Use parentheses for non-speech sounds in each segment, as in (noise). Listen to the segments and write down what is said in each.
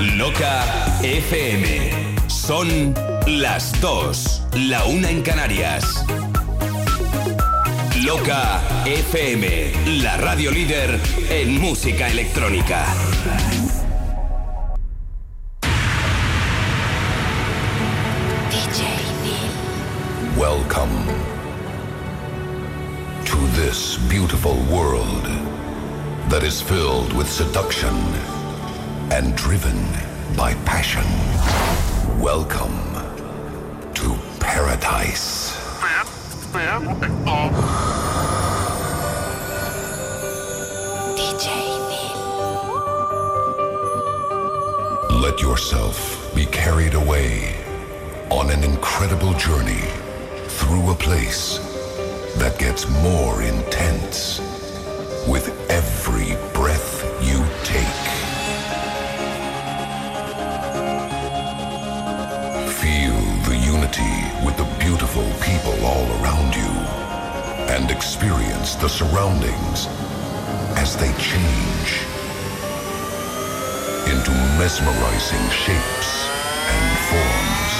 Loca FM. Son las dos, la una en Canarias. Loca FM, la radio líder en música electrónica. Welcome to this beautiful world that is filled with seduction and driven by passion. Welcome to paradise. Oh. DJ Let yourself be carried away on an incredible journey through a place that gets more intense with people all around you and experience the surroundings as they change into mesmerizing shapes and forms.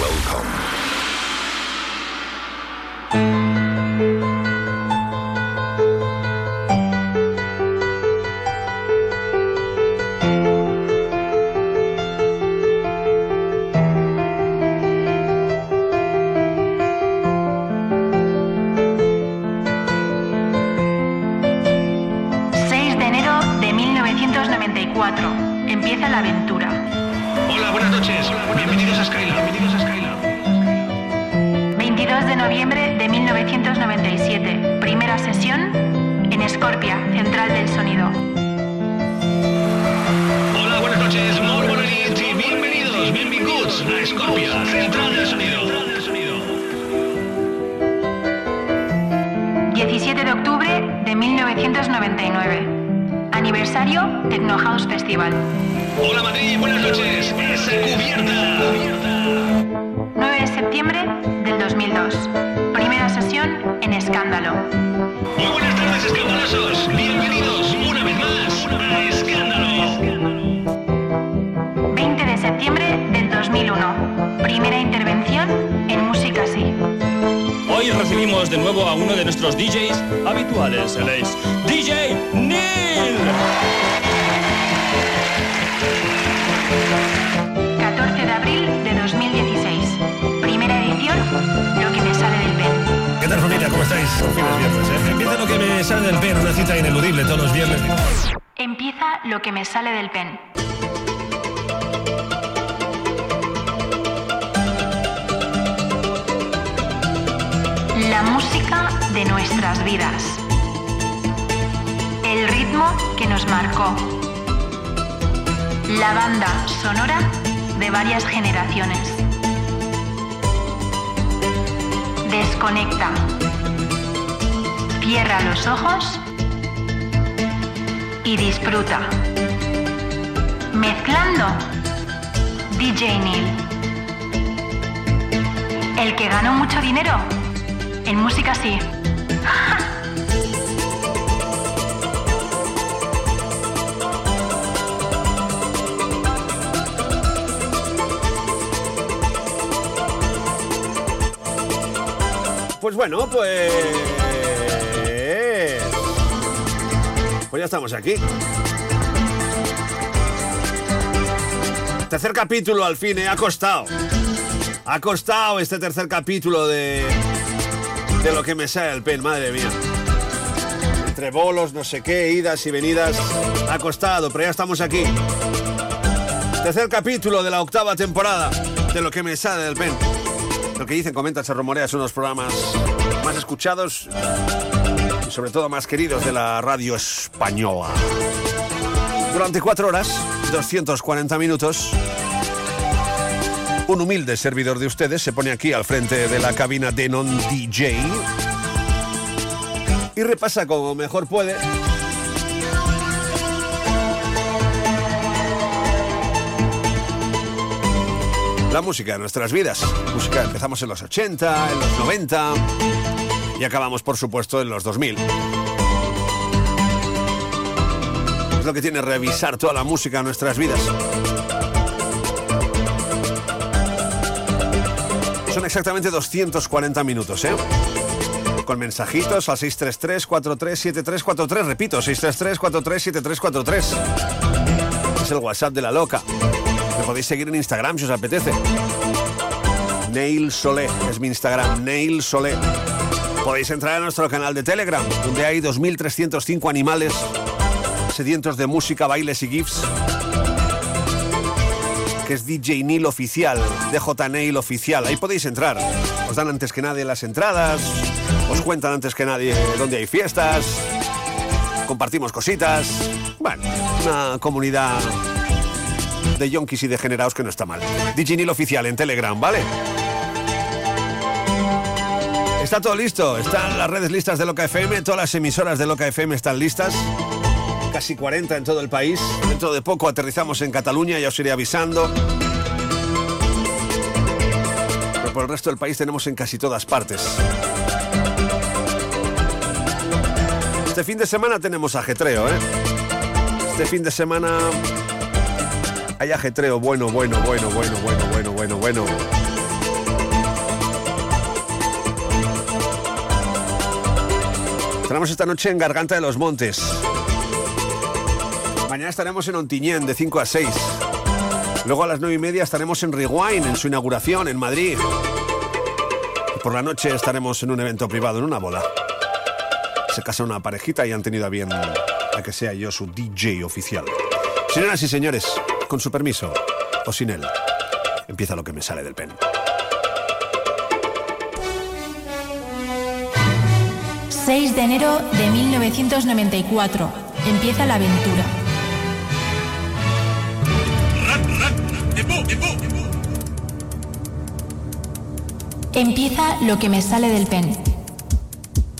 Welcome. Capítulo al fin, ¿eh? ha costado. Ha costado este tercer capítulo de. de lo que me sale el pen, madre mía. Entre bolos, no sé qué, idas y venidas. Ha costado, pero ya estamos aquí. Tercer capítulo de la octava temporada de lo que me sale del pen. Lo que dicen, comentan, se rumorea, son los programas más escuchados y sobre todo más queridos de la radio española. Durante cuatro horas, 240 minutos, un humilde servidor de ustedes se pone aquí al frente de la cabina de Non DJ y repasa como mejor puede la música de nuestras vidas. Música empezamos en los 80, en los 90 y acabamos, por supuesto, en los 2000. Es lo que tiene revisar toda la música en nuestras vidas. Son exactamente 240 minutos, ¿eh? Con mensajitos al 633-437343. Repito, 633-437343. Es el WhatsApp de la loca. Me podéis seguir en Instagram si os apetece. Neil Solé es mi Instagram, Neil Solé. Podéis entrar a nuestro canal de Telegram, donde hay 2.305 animales sedientos de música, bailes y GIFs que es DJ Neil Oficial, DJ Neil Oficial. Ahí podéis entrar. Os dan antes que nadie las entradas, os cuentan antes que nadie dónde hay fiestas, compartimos cositas. Bueno, una comunidad de yonkis y degenerados que no está mal. DJ Neil Oficial en Telegram, ¿vale? Está todo listo, están las redes listas de Loca FM, todas las emisoras de Loca FM están listas casi 40 en todo el país. Dentro de poco aterrizamos en Cataluña, ya os iré avisando. Pero por el resto del país tenemos en casi todas partes. Este fin de semana tenemos ajetreo, ¿eh? Este fin de semana hay ajetreo bueno, bueno, bueno, bueno, bueno, bueno, bueno, bueno. Tenemos esta noche en Garganta de los Montes. Estaremos en Ontiñén de 5 a 6. Luego a las 9 y media estaremos en Rewind, en su inauguración en Madrid. Por la noche estaremos en un evento privado, en una boda. Se casa una parejita y han tenido a bien a que sea yo su DJ oficial. Señoras y señores, con su permiso, o sin él, empieza lo que me sale del pen. 6 de enero de 1994. Empieza la aventura. Empieza lo que me sale del pen.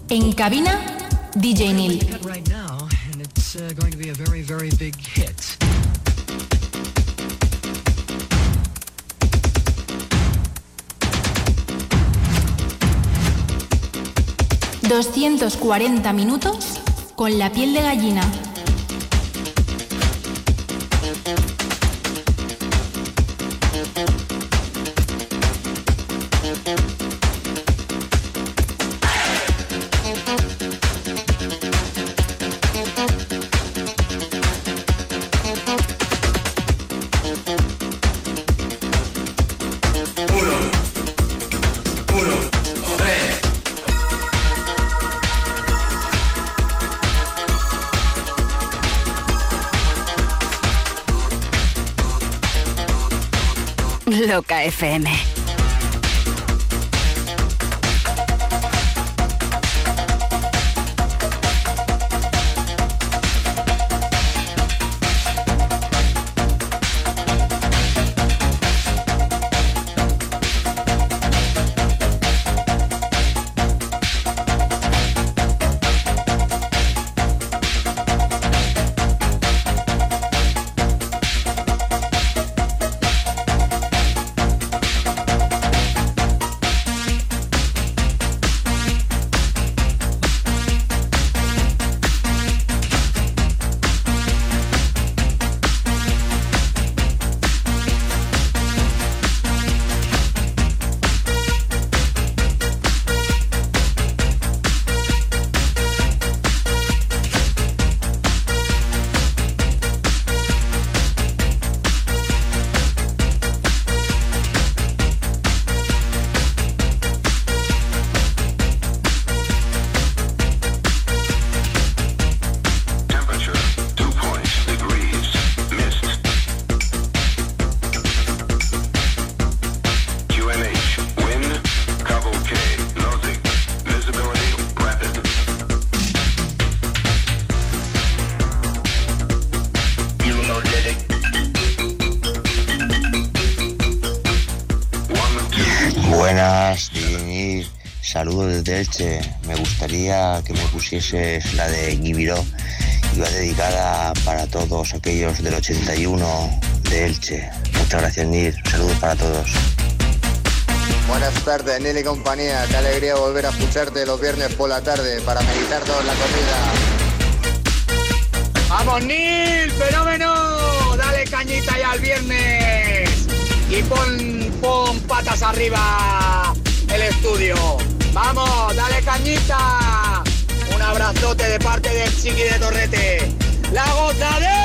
En cabina, DJ Neil. right now, and it's uh, going to be a very, very big hit. 240 minutos con la piel de gallina. Loca FM. Elche. Me gustaría que me pusieses la de Gibiró. Iba dedicada para todos aquellos del 81 de Elche. Muchas gracias, Nir. Saludos para todos. Buenas tardes, Neil y compañía. Qué alegría volver a escucharte los viernes por la tarde para meditar toda la comida. Vamos, Nil, fenómeno. Dale cañita ya al viernes. Y pon, pon patas arriba el estudio. Vamos, dale cañita. Un abrazote de parte del chiqui de Torrete. La gozadera.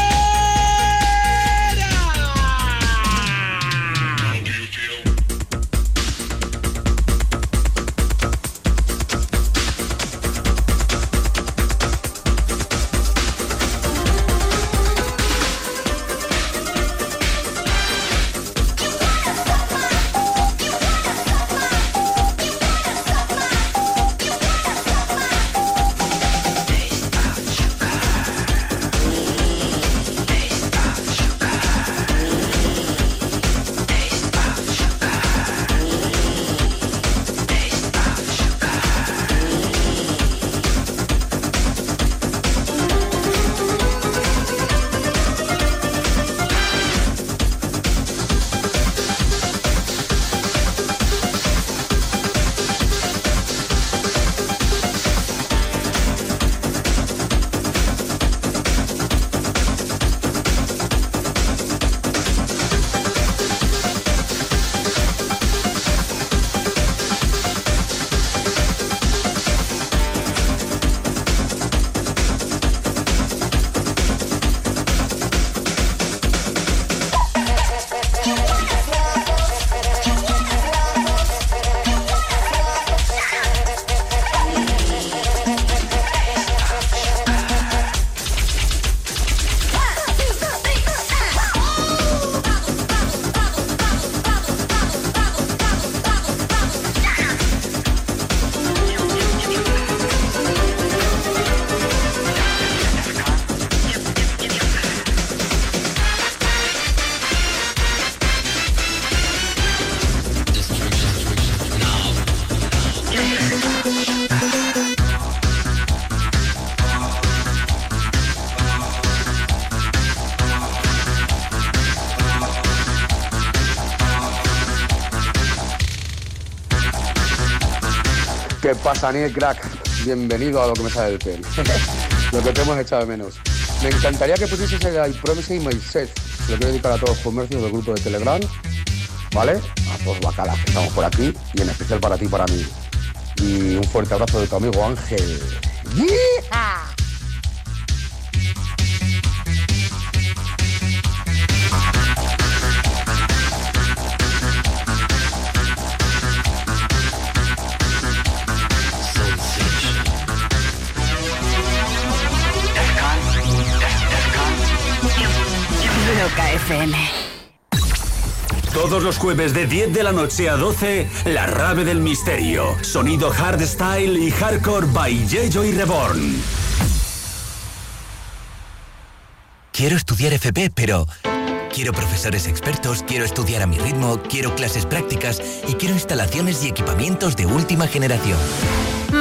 Pasa, Niel Crack? Bienvenido a lo que me sale del pelo. (laughs) lo que te hemos echado de menos. Me encantaría que pusieses el I Promise y Myself. Se lo quiero dedicar a todos los comercios del grupo de Telegram, ¿vale? A todos bacalas que estamos por aquí y en especial para ti y para mí. Y un fuerte abrazo de tu amigo Ángel. Los jueves de 10 de la noche a 12, La Rave del Misterio. Sonido hardstyle y hardcore by Yeyo Reborn. Quiero estudiar FP, pero quiero profesores expertos, quiero estudiar a mi ritmo, quiero clases prácticas y quiero instalaciones y equipamientos de última generación.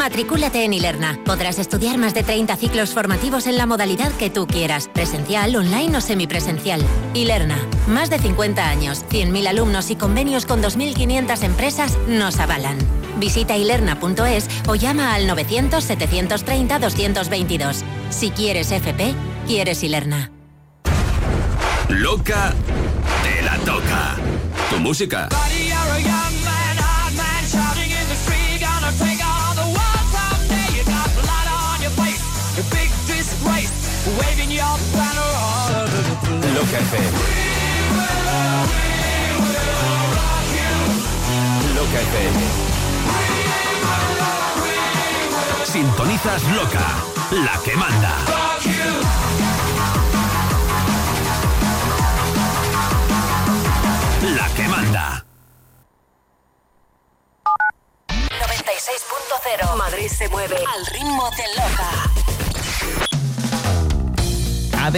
Matricúlate en Ilerna. Podrás estudiar más de 30 ciclos formativos en la modalidad que tú quieras, presencial, online o semipresencial. Ilerna, más de 50 años, 100.000 alumnos y convenios con 2.500 empresas nos avalan. Visita ilerna.es o llama al 900-730-222. Si quieres FP, quieres Ilerna. Loca, te la toca. Tu música. Loca. Loca. Sintonizas Loca, la que manda.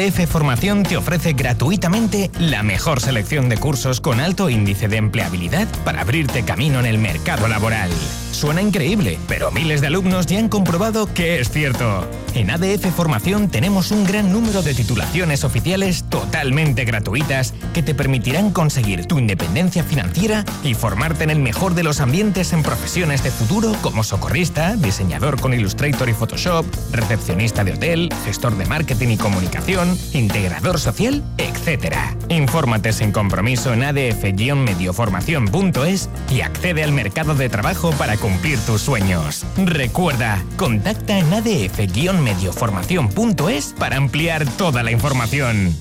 ADF Formación te ofrece gratuitamente la mejor selección de cursos con alto índice de empleabilidad para abrirte camino en el mercado laboral. Suena increíble, pero miles de alumnos ya han comprobado que es cierto. En ADF Formación tenemos un gran número de titulaciones oficiales totalmente gratuitas que te permitirán conseguir tu independencia financiera y formarte en el mejor de los ambientes en profesiones de futuro como socorrista, diseñador con Illustrator y Photoshop, recepcionista de hotel, gestor de marketing y comunicación, integrador social, etc. Infórmate sin compromiso en adf-medioformación.es y accede al mercado de trabajo para cumplir tus sueños. Recuerda, contacta en adf-medioformación.es para ampliar toda la información.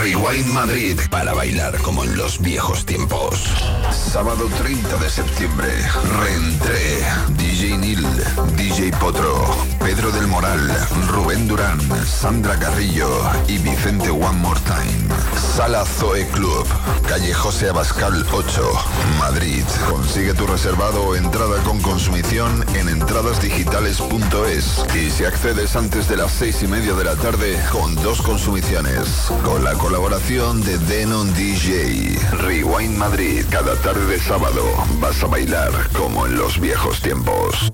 Rewind Madrid para bailar como en los viejos tiempos. Sábado 30 de septiembre, reentré. DJ Nil, DJ Potro, Pedro del Moral, Rubén Durán, Sandra Carrillo y Vicente One More Time. Sala Zoe Club, calle José Abascal 8, Madrid. Consigue tu reservado o entrada con consumición en entradasdigitales.es y si accedes antes de las seis y media de la tarde con dos consumiciones. Con la colaboración de Denon DJ. Rewind Madrid. Cada tarde de sábado vas a bailar como en los viejos tiempos.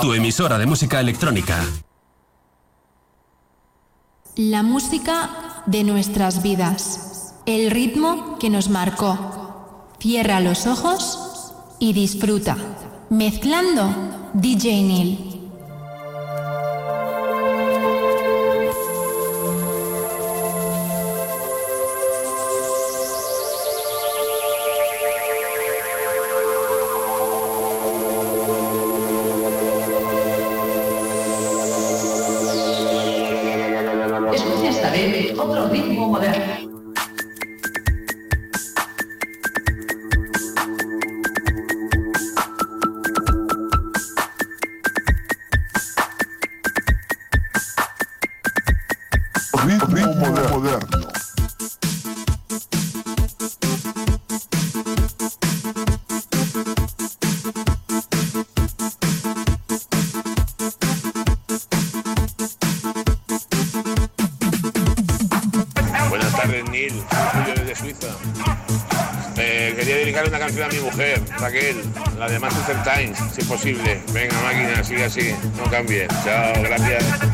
Tu emisora de música electrónica. La música de nuestras vidas. El ritmo que nos marcó. Cierra los ojos y disfruta. Mezclando DJ Neil. Raquel, la de Manchester Times, si es posible. Venga, máquina, sigue así, no cambie. Chao, gracias.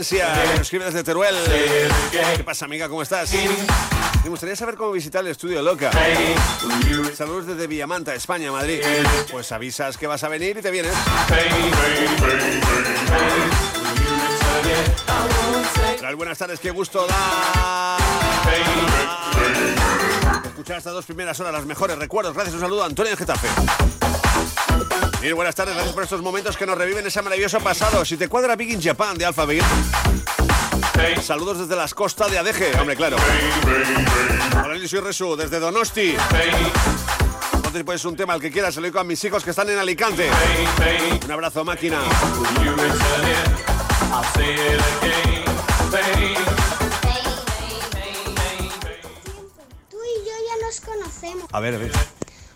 Escribe desde Teruel. ¿Qué pasa, amiga? ¿Cómo estás? Me gustaría saber cómo visitar el estudio Loca. Saludos desde Villamanta, España, Madrid. Pues avisas que vas a venir y te vienes. buenas tardes, qué gusto da. Escuchar estas dos primeras horas, las mejores recuerdos. Gracias, un saludo a Antonio de Getafe. Y buenas tardes, gracias por estos momentos que nos reviven ese maravilloso pasado. Si te cuadra Big in Japan de Alphabet Saludos desde las costas de Adeje, hombre, claro. Hola, Luis y Resu, desde Donosti. Entonces, pues un tema al que quieras, se lo digo a mis hijos que están en Alicante. Un abrazo, máquina. Tú y yo ya nos conocemos. A ver, a ver.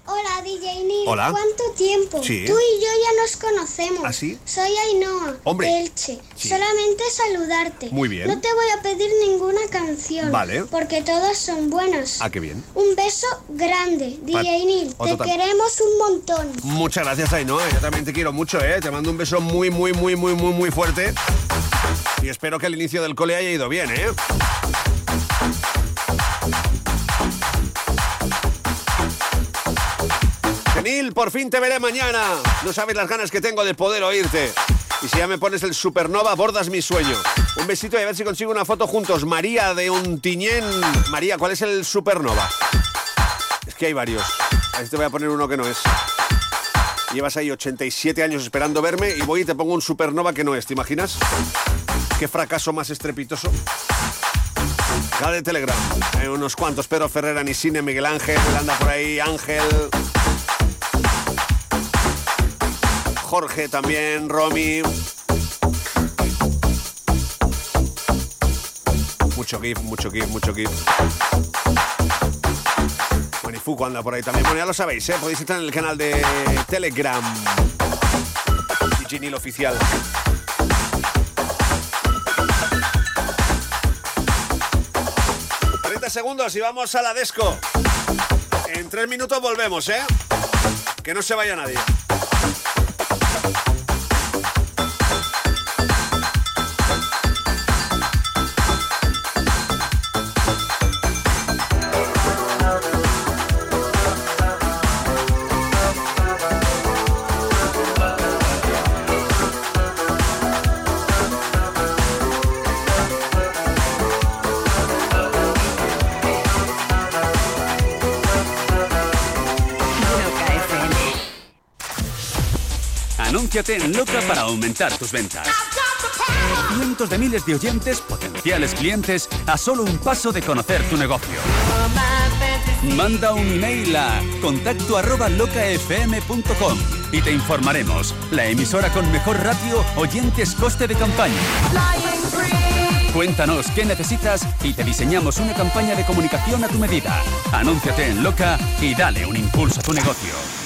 Hola, DJ Neil. Hola. ¿Cuánto tiempo? Sí. Tú y yo ya nos conocemos. ¿Ah, sí? Soy Ainhoa, Hombre. Elche. Sí. Solamente saludarte. Muy bien. No te voy a pedir ninguna canción. Vale. Porque todas son buenas. Ah, qué bien. Un beso grande, DJ Pa- Neil. Te queremos un montón. Muchas gracias, Ainhoa. Yo también te quiero mucho, ¿eh? Te mando un beso muy, muy, muy, muy, muy, muy fuerte. Y espero que el inicio del cole haya ido bien, ¿eh? Por fin te veré mañana. No sabes las ganas que tengo de poder oírte. Y si ya me pones el supernova, bordas mi sueño. Un besito y a ver si consigo una foto juntos. María de Ontiñén. María, ¿cuál es el supernova? Es que hay varios. A ver si te voy a poner uno que no es. Llevas ahí 87 años esperando verme y voy y te pongo un supernova que no es, ¿te imaginas? Qué fracaso más estrepitoso. Cada de Telegram. Hay unos cuantos, Pedro Ferrera, Nisine, Miguel Ángel, anda por ahí, Ángel. Jorge también, Romy. Mucho GIF, mucho GIF, mucho GIF. Bueno, y Fuku anda por ahí también. Bueno, ya lo sabéis, ¿eh? podéis entrar en el canal de Telegram. Diginil oficial. ...30 segundos y vamos a la desco. En tres minutos volvemos, ¿eh? Que no se vaya nadie. Anúnciate en Loca para aumentar tus ventas. Cientos de miles de oyentes, potenciales clientes, a solo un paso de conocer tu negocio. Manda un email a contacto arroba locafm.com y te informaremos. La emisora con mejor ratio, oyentes, coste de campaña. Cuéntanos qué necesitas y te diseñamos una campaña de comunicación a tu medida. Anúnciate en Loca y dale un impulso a tu negocio.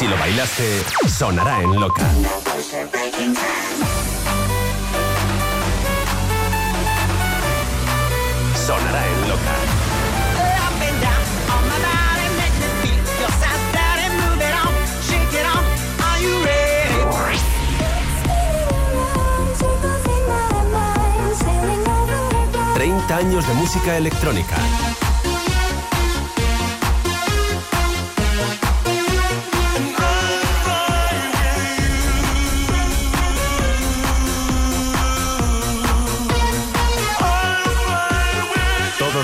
Si lo bailaste, sonará en loca. Sonará en loca. Thank 30 años de música electrónica.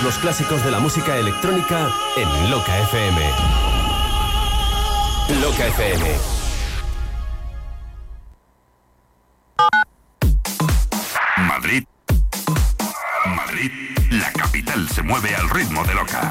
Los clásicos de la música electrónica en Loca FM. Loca FM. Madrid. Madrid, la capital se mueve al ritmo de Loca.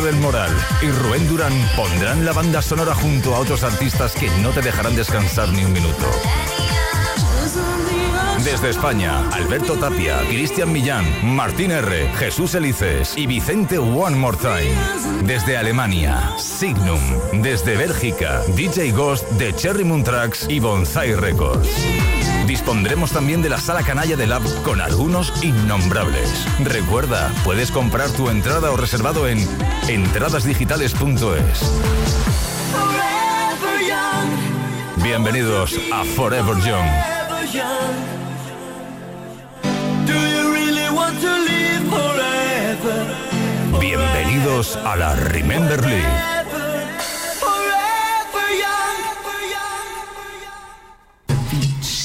Del Moral y Rubén Durán pondrán la banda sonora junto a otros artistas que no te dejarán descansar ni un minuto. Desde España, Alberto Tapia, Cristian Millán, Martín R., Jesús Elices y Vicente One More Time. Desde Alemania, Signum. Desde Bélgica, DJ Ghost de Cherry Moon Tracks y Bonsai Records. Dispondremos también de la sala canalla de Lab con algunos innombrables. Recuerda, puedes comprar tu entrada o reservado en entradasdigitales.es. Bienvenidos a Forever Young. Bienvenidos a la Remember League.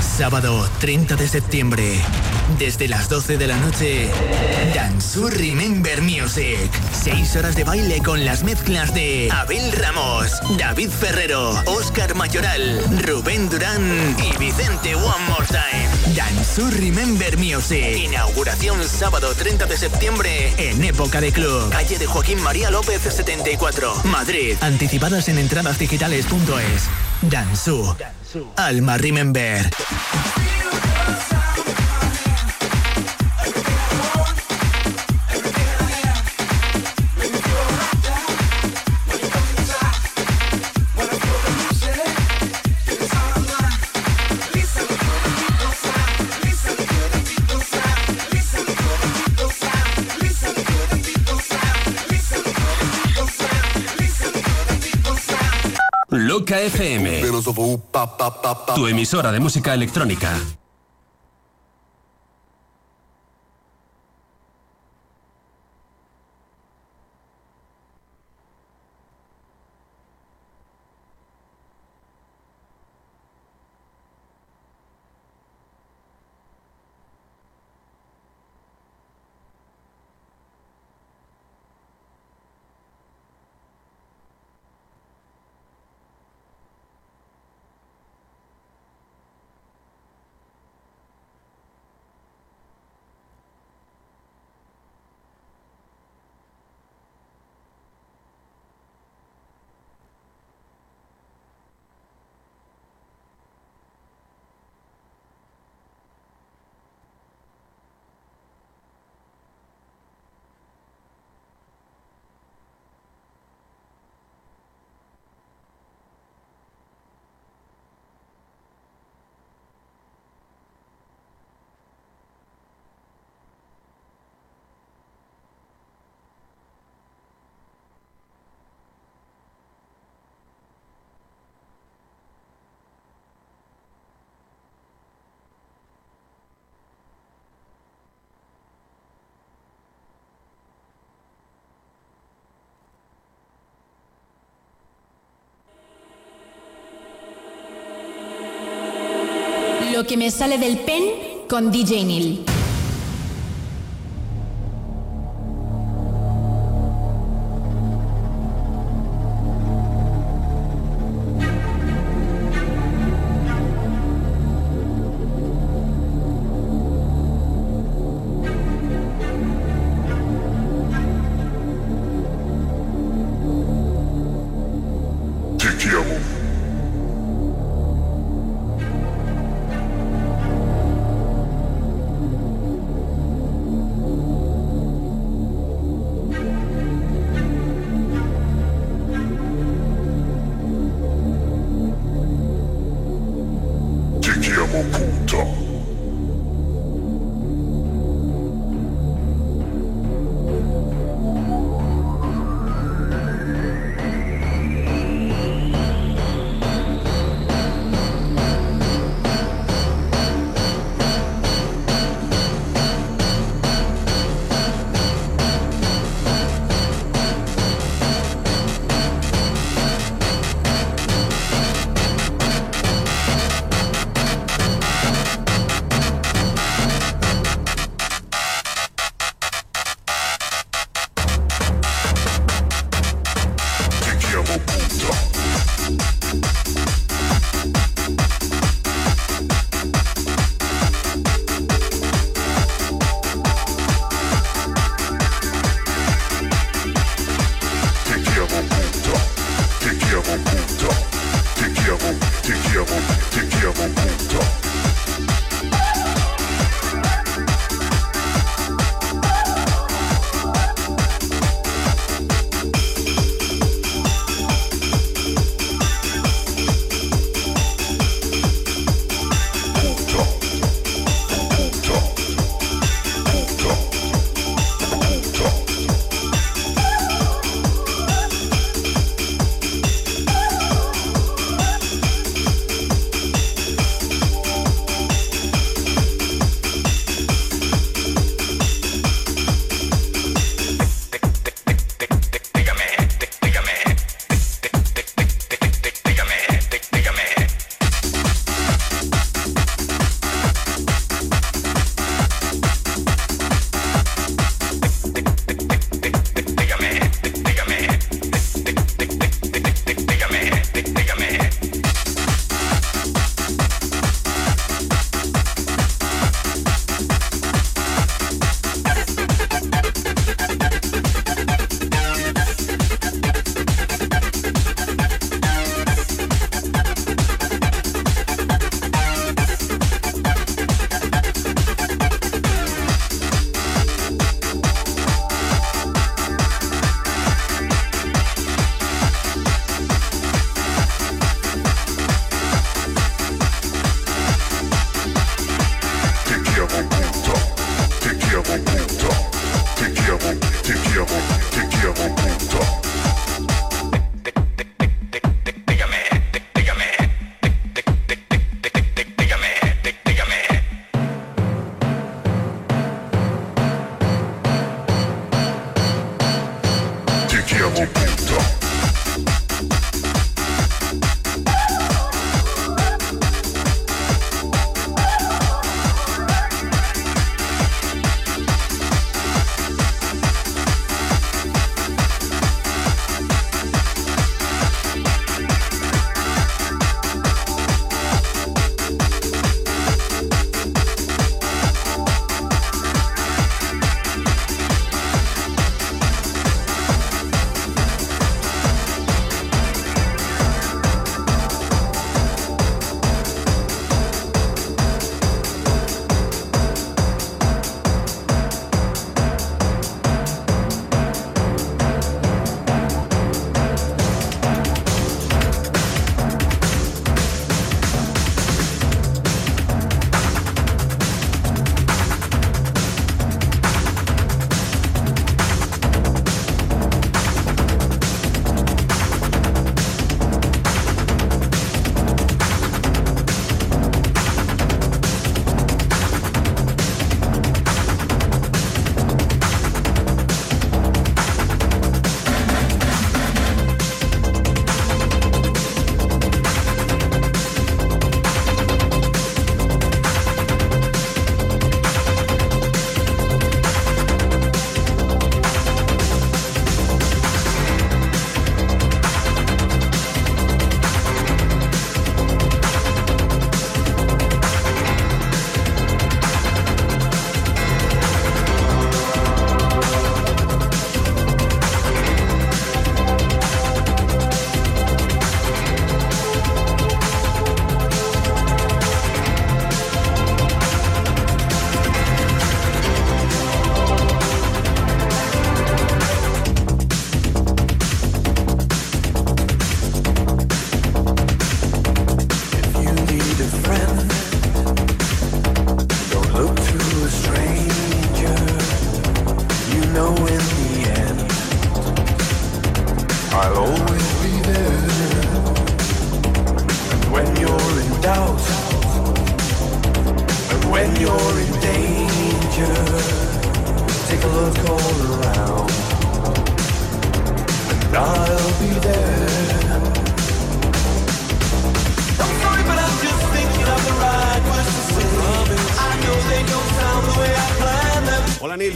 Sábado 30 de septiembre, desde las 12 de la noche, Dansu Remember Music. Seis horas de baile con las mezclas de Abel Ramos, David Ferrero, Oscar Mayoral, Rubén Durán y Vicente One More Time. Dansu Remember Music. Inauguración sábado 30 de septiembre en Época de Club. Calle de Joaquín María López 74, Madrid. Anticipadas en entradasdigitales.es. Dansu. Alma Remember. Loca FM. Tu emisora de música electrónica. Lo que me sale del pen con DJ Neil.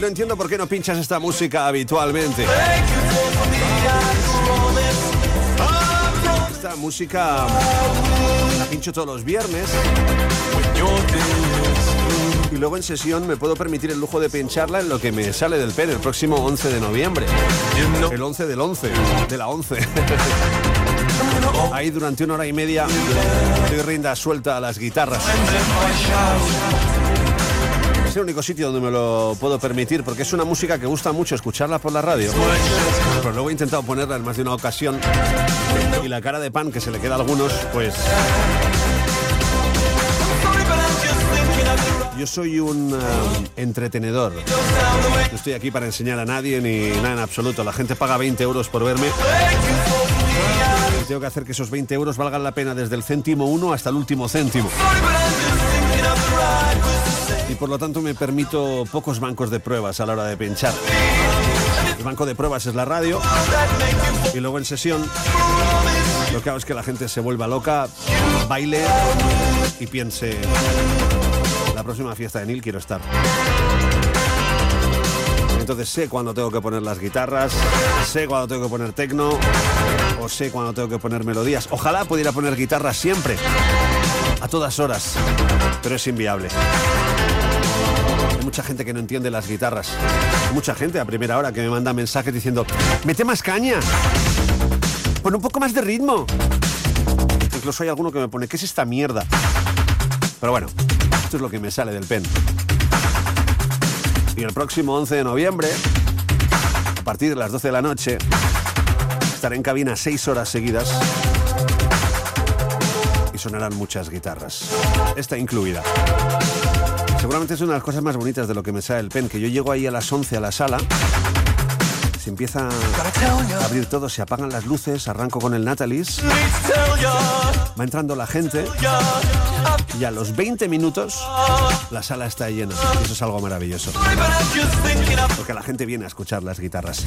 No entiendo por qué no pinchas esta música habitualmente. Esta música la pincho todos los viernes. Y luego en sesión me puedo permitir el lujo de pincharla en lo que me sale del pen el próximo 11 de noviembre. El 11 del 11, de la 11. Ahí durante una hora y media doy rienda suelta a las guitarras. Es el único sitio donde me lo puedo permitir porque es una música que gusta mucho escucharla por la radio. Pero luego he intentado ponerla en más de una ocasión y la cara de pan que se le queda a algunos, pues... Yo soy un eh, entretenedor. No estoy aquí para enseñar a nadie ni nada en absoluto. La gente paga 20 euros por verme. Tengo que hacer que esos 20 euros valgan la pena desde el céntimo uno hasta el último céntimo. Por lo tanto me permito pocos bancos de pruebas a la hora de pinchar. El banco de pruebas es la radio y luego en sesión lo que hago es que la gente se vuelva loca, baile y piense, la próxima fiesta de Neil quiero estar. Entonces sé cuándo tengo que poner las guitarras, sé cuándo tengo que poner tecno o sé cuándo tengo que poner melodías. Ojalá pudiera poner guitarras siempre, a todas horas, pero es inviable. Mucha gente que no entiende las guitarras. Mucha gente a primera hora que me manda mensajes diciendo, mete más caña, pon un poco más de ritmo. Incluso hay alguno que me pone, ¿qué es esta mierda? Pero bueno, esto es lo que me sale del pen. Y el próximo 11 de noviembre, a partir de las 12 de la noche, estaré en cabina 6 horas seguidas y sonarán muchas guitarras. Esta incluida. Seguramente es una de las cosas más bonitas de lo que me sale el pen, que yo llego ahí a las 11 a la sala, se empieza a abrir todo, se apagan las luces, arranco con el Natalis, va entrando la gente y a los 20 minutos la sala está llena. Eso es algo maravilloso. Porque la gente viene a escuchar las guitarras.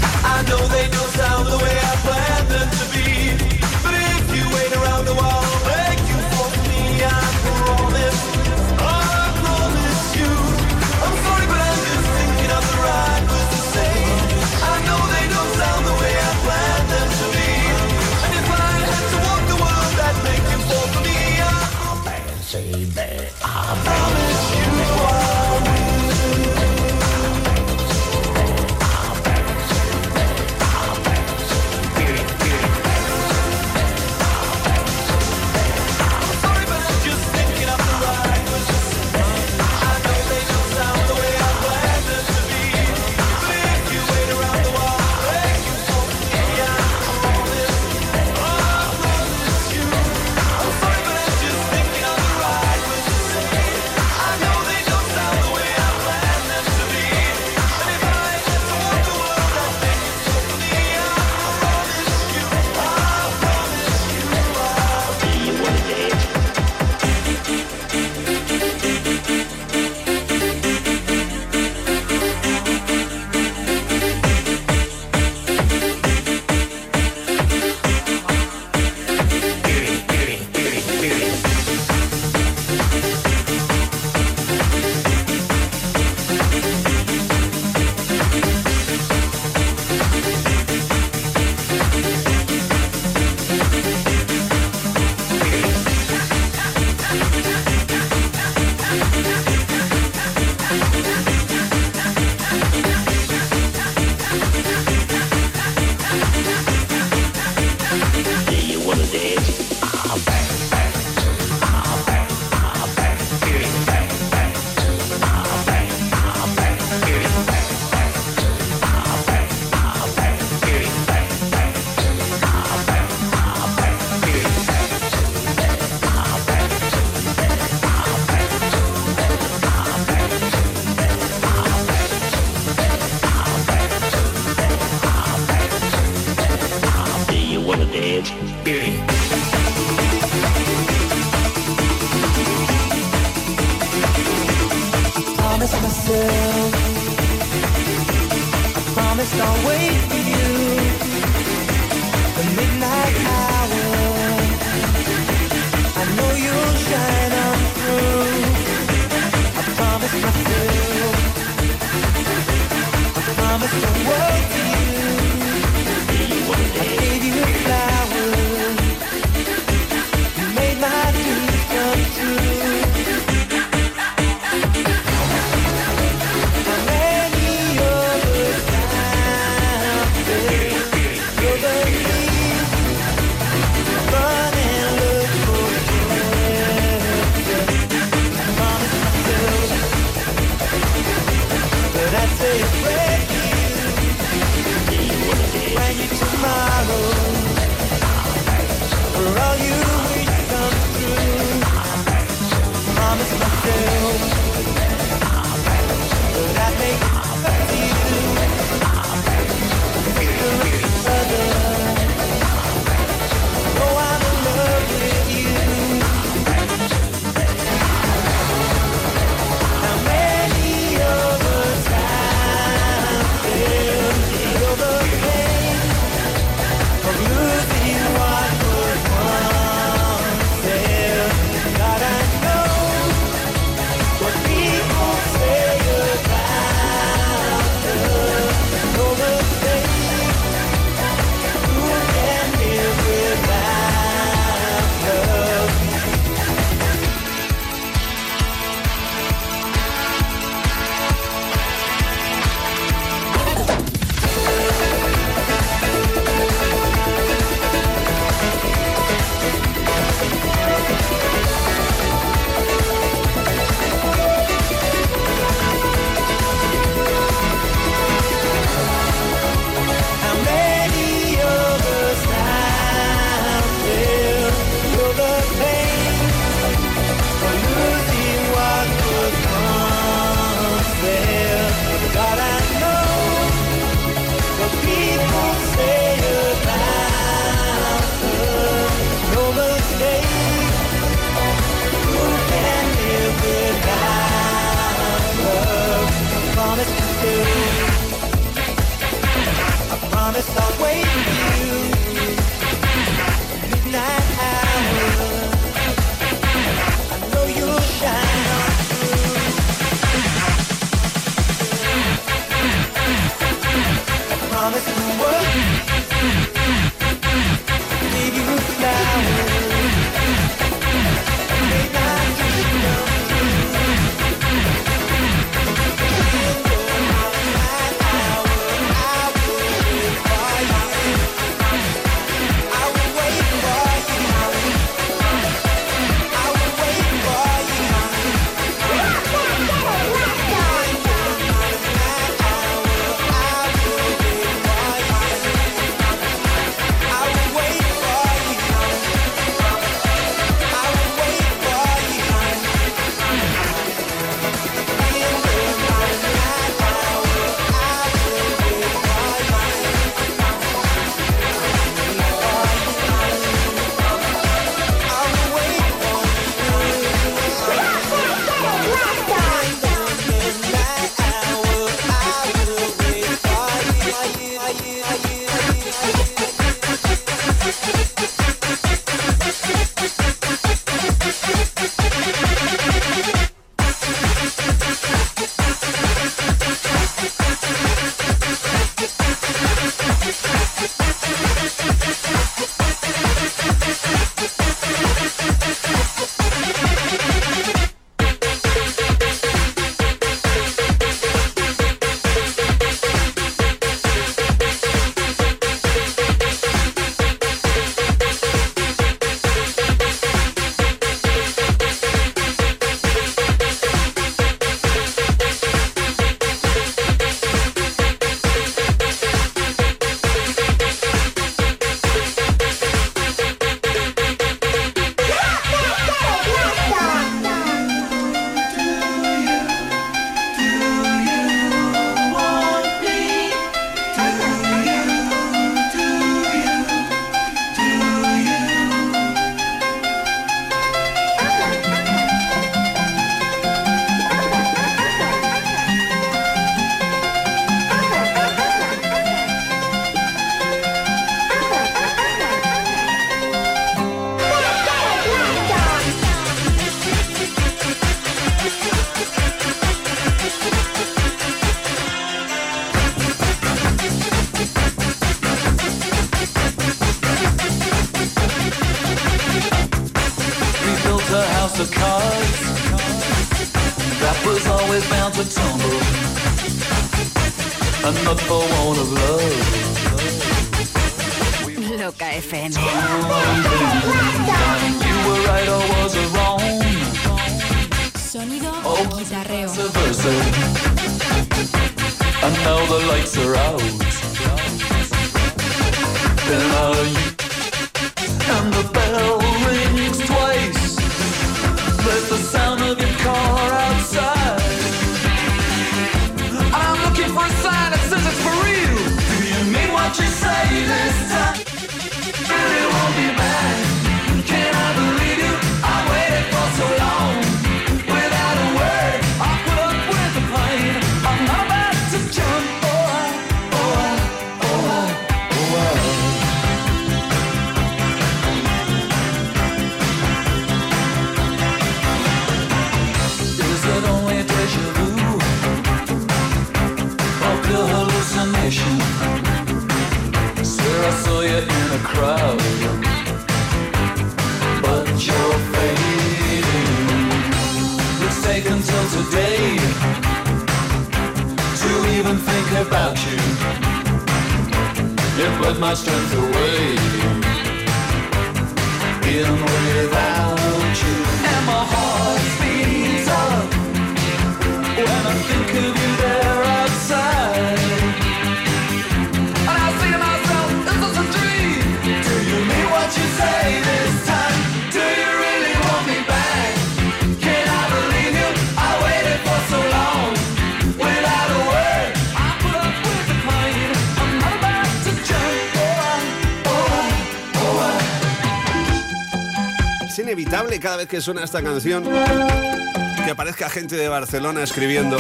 cada vez que suena esta canción que aparezca gente de Barcelona escribiendo,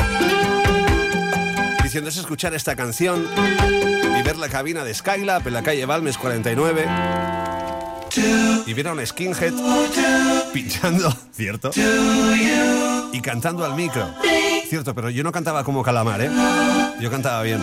diciéndose escuchar esta canción y ver la cabina de Skylab en la calle Balmes 49 y ver a un skinhead pinchando, (laughs) ¿cierto? Y cantando al micro. Cierto, pero yo no cantaba como calamar, ¿eh? Yo cantaba bien.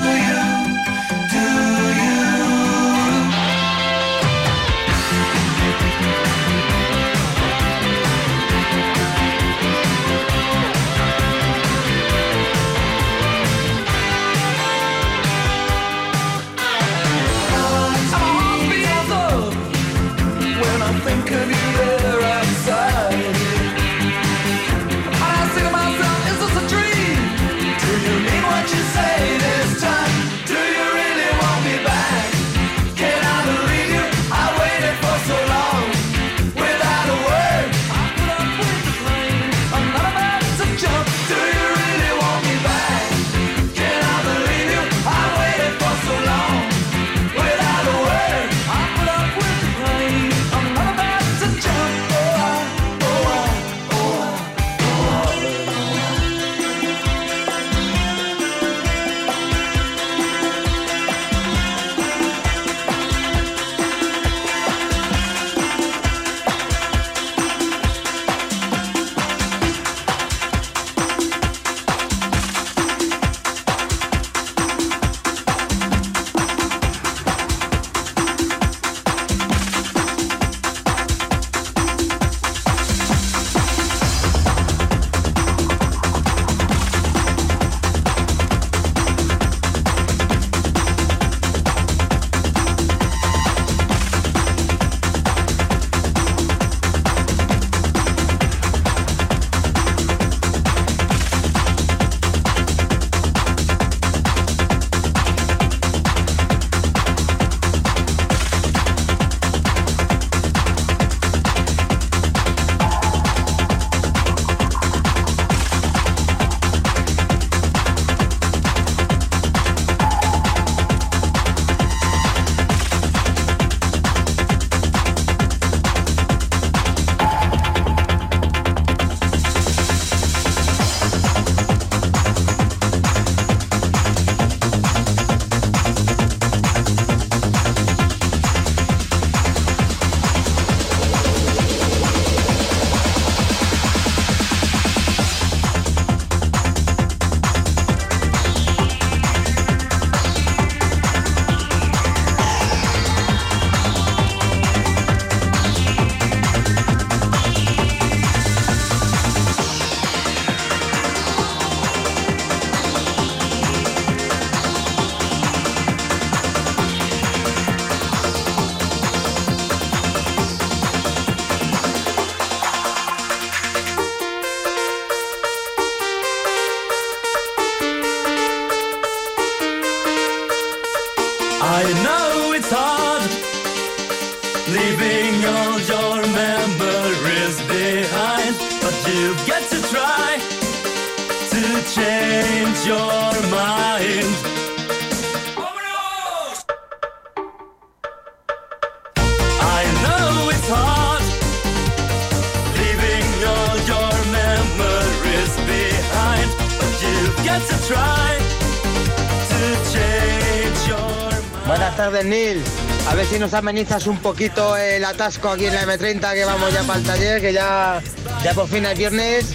Nos amenizas un poquito el atasco aquí en la M30 que vamos ya para el taller, que ya, ya por fin es viernes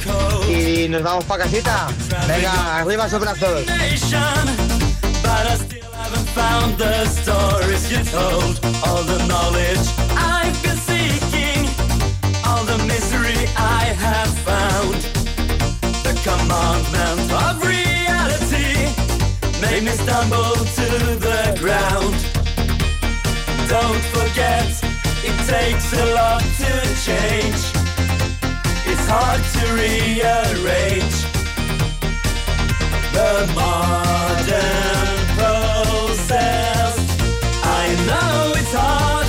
y nos vamos para casita. Venga, arriba esos brazos. commandment of reality made me stumble to the ground. Don't forget, it takes a lot to change. It's hard to rearrange the modern process. I know it's hard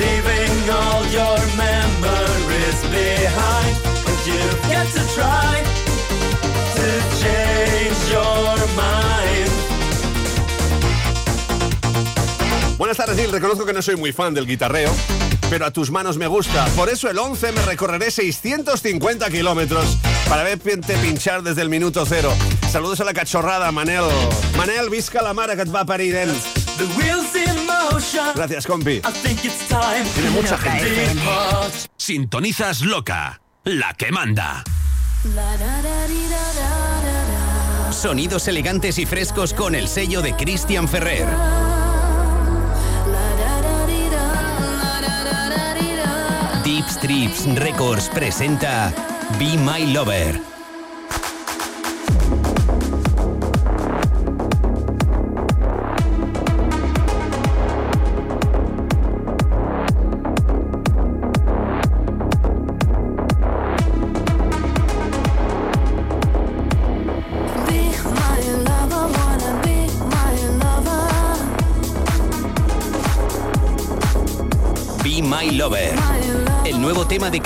leaving all your memories behind, but you've got to try to change your mind. Buenas tardes, Neil. Reconozco que no soy muy fan del guitarreo, pero a tus manos me gusta. Por eso el 11 me recorreré 650 kilómetros para verte pinchar desde el minuto cero. Saludos a la cachorrada, Manel. Manel, visca la mare que et va parir, wheels in motion. Gracias, compi. I think it's time. Tiene mucha gente. Sintonizas loca, la que manda. Sonidos elegantes y frescos con el sello de Christian Ferrer. Deep Strips Records presenta Be My Lover.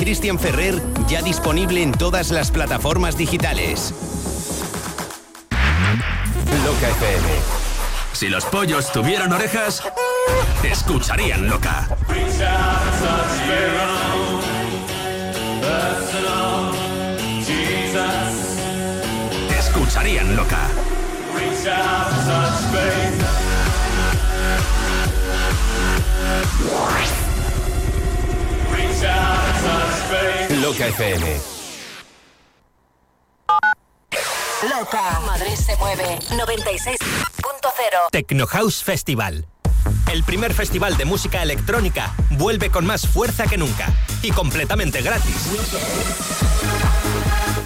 Christian Ferrer ya disponible en todas las plataformas digitales. Loca FM. Si los pollos tuvieran orejas, escucharían loca. Escucharían loca. Reach out, Loca FM. Loca. Madrid se mueve. 96.0. Techno House Festival. El primer festival de música electrónica vuelve con más fuerza que nunca y completamente gratis.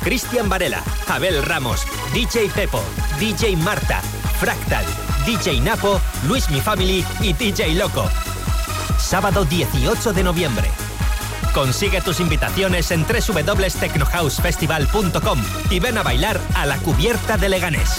Cristian Varela, Abel Ramos, DJ Pepo, DJ Marta, Fractal, DJ Napo, Luis Mi Family y DJ Loco. Sábado 18 de noviembre. Consigue tus invitaciones en www.technohousefestival.com y ven a bailar a la cubierta de Leganés.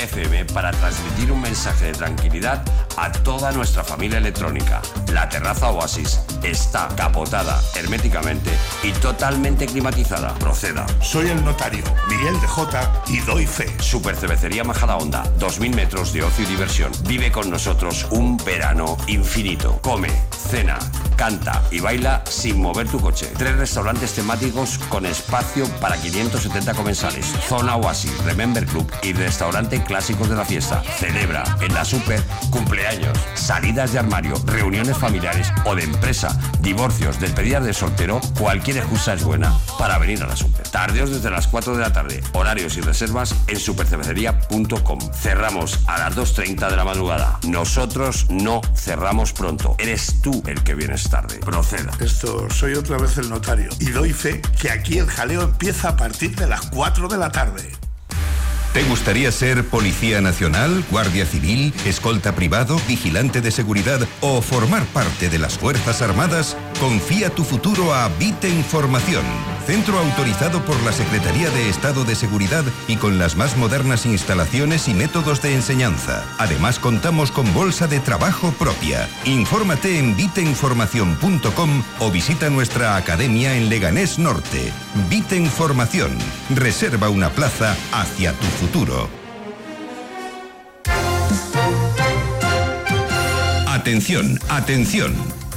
FM para transmitir un mensaje de tranquilidad a toda nuestra familia electrónica. La terraza Oasis está capotada herméticamente y totalmente climatizada. Proceda. Soy el notario, Miguel de Jota, y doy fe. Super Cervecería Majada Honda, 2000 metros de ocio y diversión. Vive con nosotros un verano infinito. Come, cena, canta y baila sin mover tu coche. Tres restaurantes temáticos con espacio para 570 comensales. Zona Oasis, Remember Club y restaurante clásicos de la fiesta. Celebra en la Super cumpleaños, salidas de armario, reuniones familiares o de empresa, divorcios, despedidas de soltero. Cualquier excusa es buena para venir a la Super. Tardeos desde las 4 de la tarde. Horarios y reservas en supercervecería.com. Cerramos a las 2.30 de la madrugada. Nosotros no cerramos pronto. Eres tú el que vienes tarde. Proceda. Esto, soy otra vez el notario, y doy fe que aquí el jaleo empieza a partir de las 4 de la tarde. ¿Te gustaría ser policía nacional, guardia civil, escolta privado, vigilante de seguridad o formar parte de las Fuerzas Armadas? Confía tu futuro a Vite Información, Centro autorizado por la Secretaría de Estado de Seguridad y con las más modernas instalaciones y métodos de enseñanza. Además contamos con bolsa de trabajo propia. Infórmate en vitenformación.com o visita nuestra academia en Leganés Norte. Viten Formación. Reserva una plaza hacia tu futuro. Atención, atención.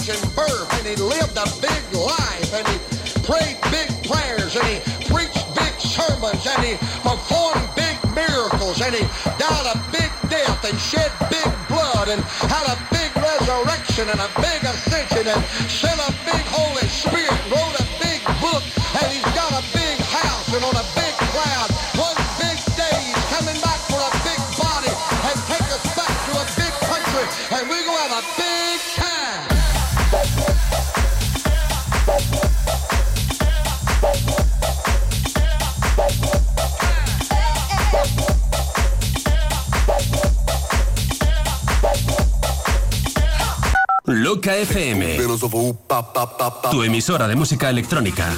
virgin birth and he lived a big life and he prayed big prayers and he preached big sermons and he performed big miracles and he died a big death and shed big blood and had a big resurrection and a big ascension and sent a Loca FM. Tu emisora de música electrónica.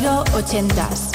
80s.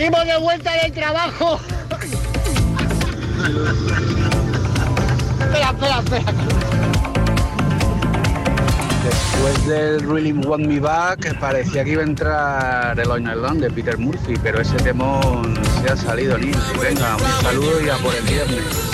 Venimos de vuelta del trabajo. espera, espera, espera. Después del Really Want Me Back parecía que iba a entrar el Oñalón de Peter Murphy, pero ese temón se ha salido, Nils. Venga, un saludo y a por el viernes.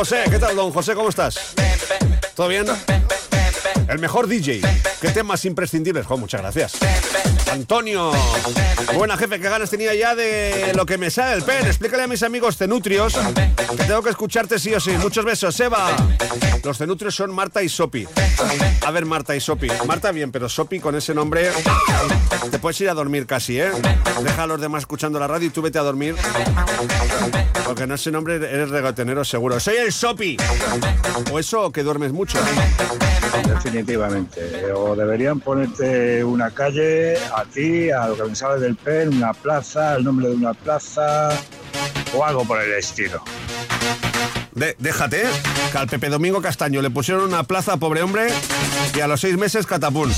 José. ¿Qué tal, don José? ¿Cómo estás? ¿Todo bien? El mejor DJ. ¿Qué temas imprescindibles? Jo, muchas gracias. Antonio. Buena jefe, qué ganas tenía ya de lo que me sale el pen. Explícale a mis amigos cenutrios tengo que escucharte sí o sí. Muchos besos, Eva. Los cenutrios son Marta y Sopi. A ver, Marta y Sopi. Marta bien, pero Sopi con ese nombre te puedes ir a dormir casi, ¿eh? Deja a los demás escuchando la radio y tú vete a dormir. Porque no ese nombre eres regatenero seguro. Soy el Sopi. O eso o que duermes mucho. Definitivamente. O deberían ponerte una calle, a ti, a lo que sale del PEN, una plaza, el nombre de una plaza. o algo por el estilo. De- déjate, que al Pepe Domingo Castaño le pusieron una plaza, pobre hombre, y a los seis meses catapún.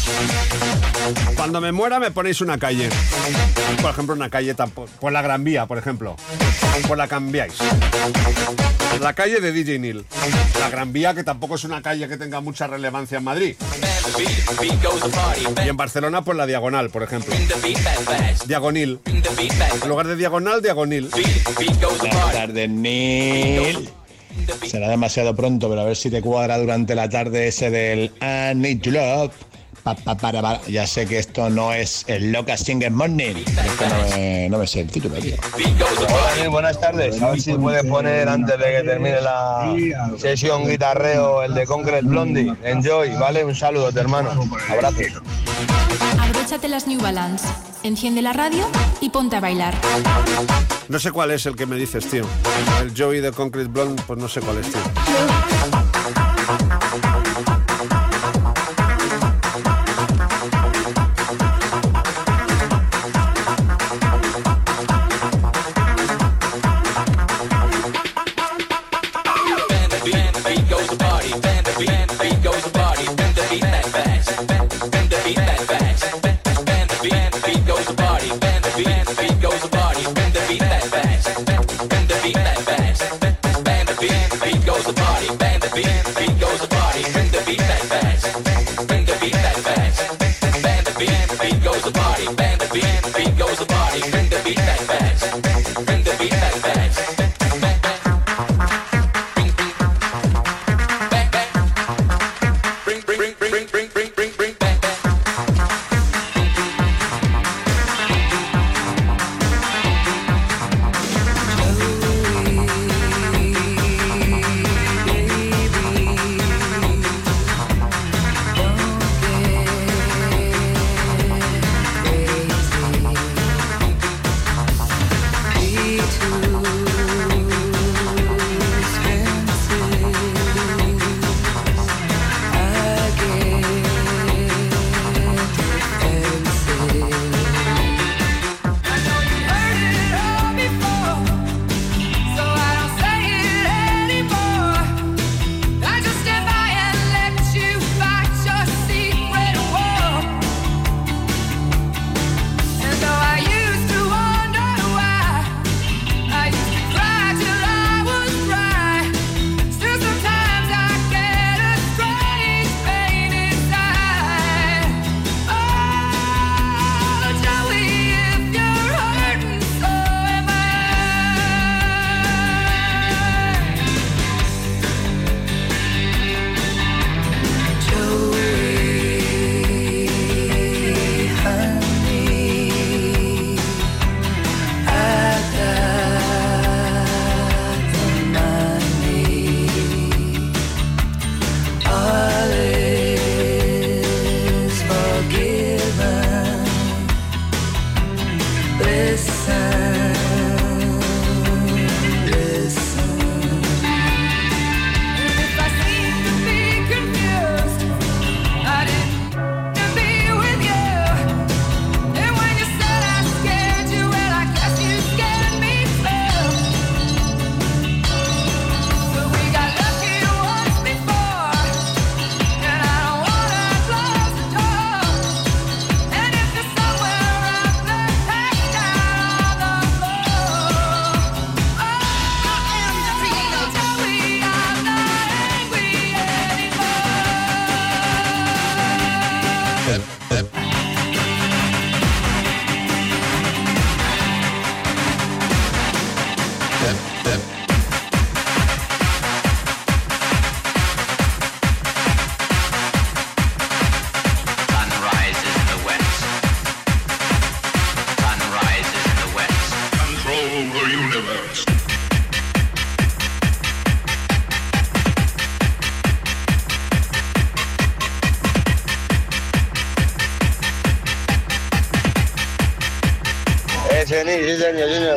Cuando me muera me ponéis una calle. Por ejemplo, una calle tampoco. Por la Gran Vía, por ejemplo. Pues la cambiáis. La calle de DJ Neil. La Gran Vía, que tampoco es una calle que tenga mucha relevancia en Madrid. Y en Barcelona, pues la Diagonal, por ejemplo. Diagonil. En lugar de diagonal, diagonil. Buenas Neil. Será demasiado pronto, pero a ver si te cuadra durante la tarde ese del I Need to Love. Pa, pa, para, para. Ya sé que esto no es el Loca Singer Morning. pero es que no me, no me sé el título, tío. Hola, Neil, buenas tardes. A ver si puedes poner antes de que termine la sesión guitarreo el de Concrete Blondie. Enjoy, ¿vale? Un saludo, hermano. Abrazo. Abróchate las New Balance, enciende la radio y ponte a bailar. No sé cuál es el que me dices, tío. El Joey de Concrete Blonde, pues no sé cuál es, tío.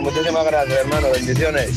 Muchísimas gracias, hermano. Bendiciones.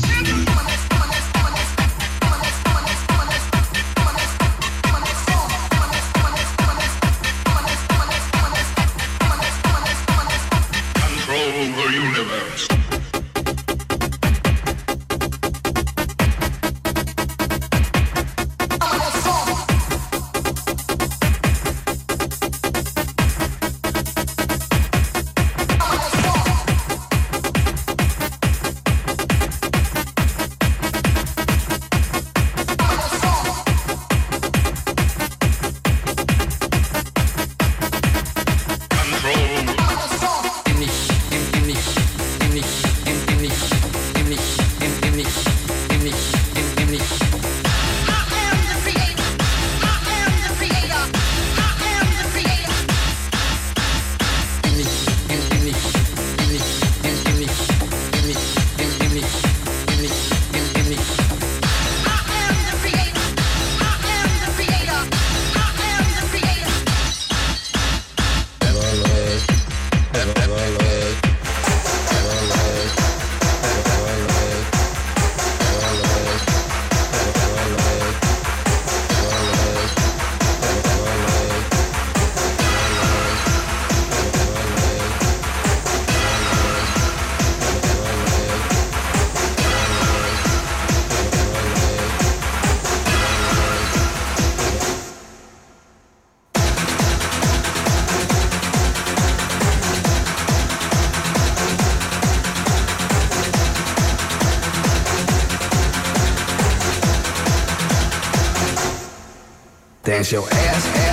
Your ass, ass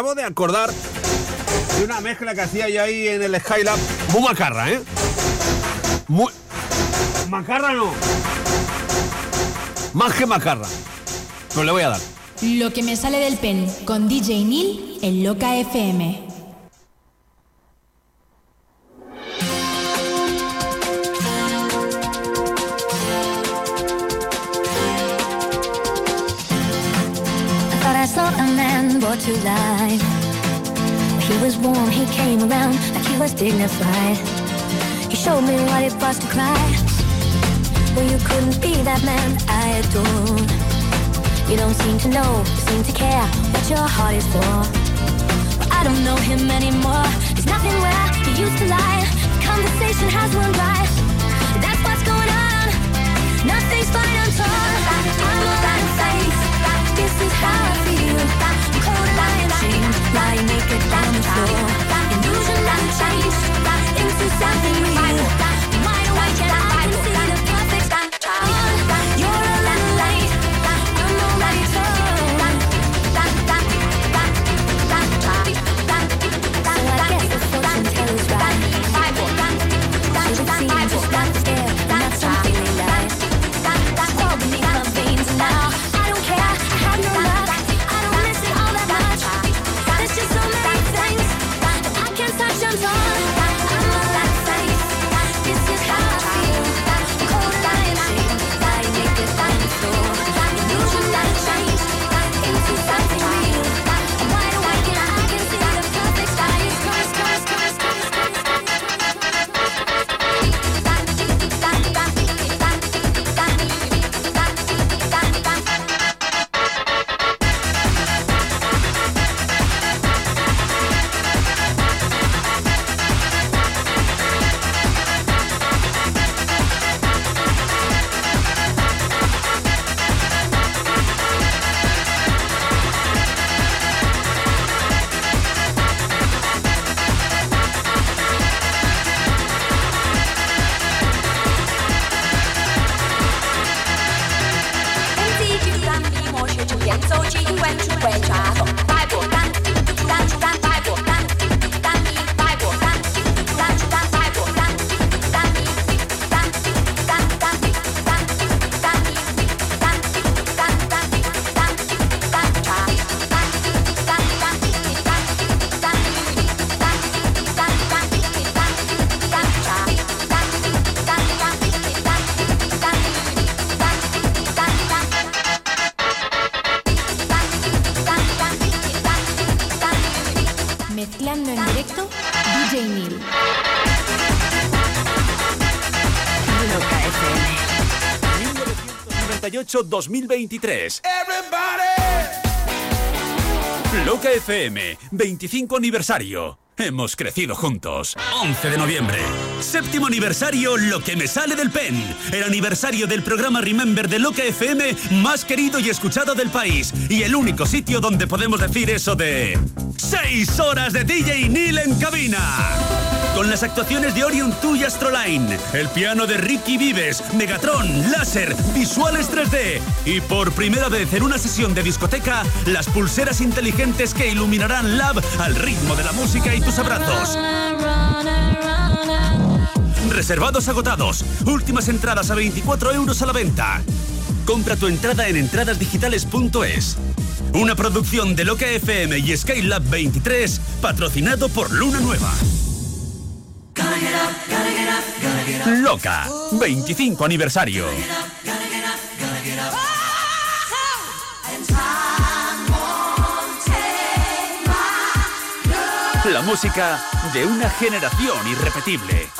acabo de acordar de una mezcla que hacía yo ahí en el Skylab. Muy macarra, ¿eh? Muy... Macarra no. Más que macarra. Pero le voy a dar. Lo que me sale del pen con DJ Neil en Loca FM. Cry. Well, you couldn't be that man I adore. You don't seem to know, seem to care what your heart is for. Well, I don't know him anymore. There's nothing where he used to lie. The conversation has run dry. That's what's going on. Nothing's fine, I'm torn. I'm out of faith. This is how I feel. Cold lying chained, lying naked down the floor. Illusion that changed into something real. 98-2023. Loca FM, 25 aniversario. Hemos crecido juntos. 11 de noviembre. Séptimo aniversario Lo que me sale del pen. El aniversario del programa Remember de Loca FM más querido y escuchado del país. Y el único sitio donde podemos decir eso de... ¡Seis horas de DJ Neil en cabina! Con las actuaciones de Orion 2 y Astroline, el piano de Ricky Vives, Megatron, láser, visuales 3D y por primera vez en una sesión de discoteca, las pulseras inteligentes que iluminarán Lab al ritmo de la música y tus abrazos. Reservados agotados. Últimas entradas a 24 euros a la venta. Compra tu entrada en entradasdigitales.es. Una producción de Loca FM y Skylab 23, patrocinado por Luna Nueva. Loca, 25 aniversario. La música de una generación irrepetible.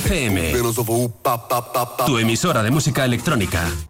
FM. Tu emisora de música electrónica.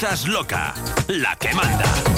Sintonizas loca, la que manda.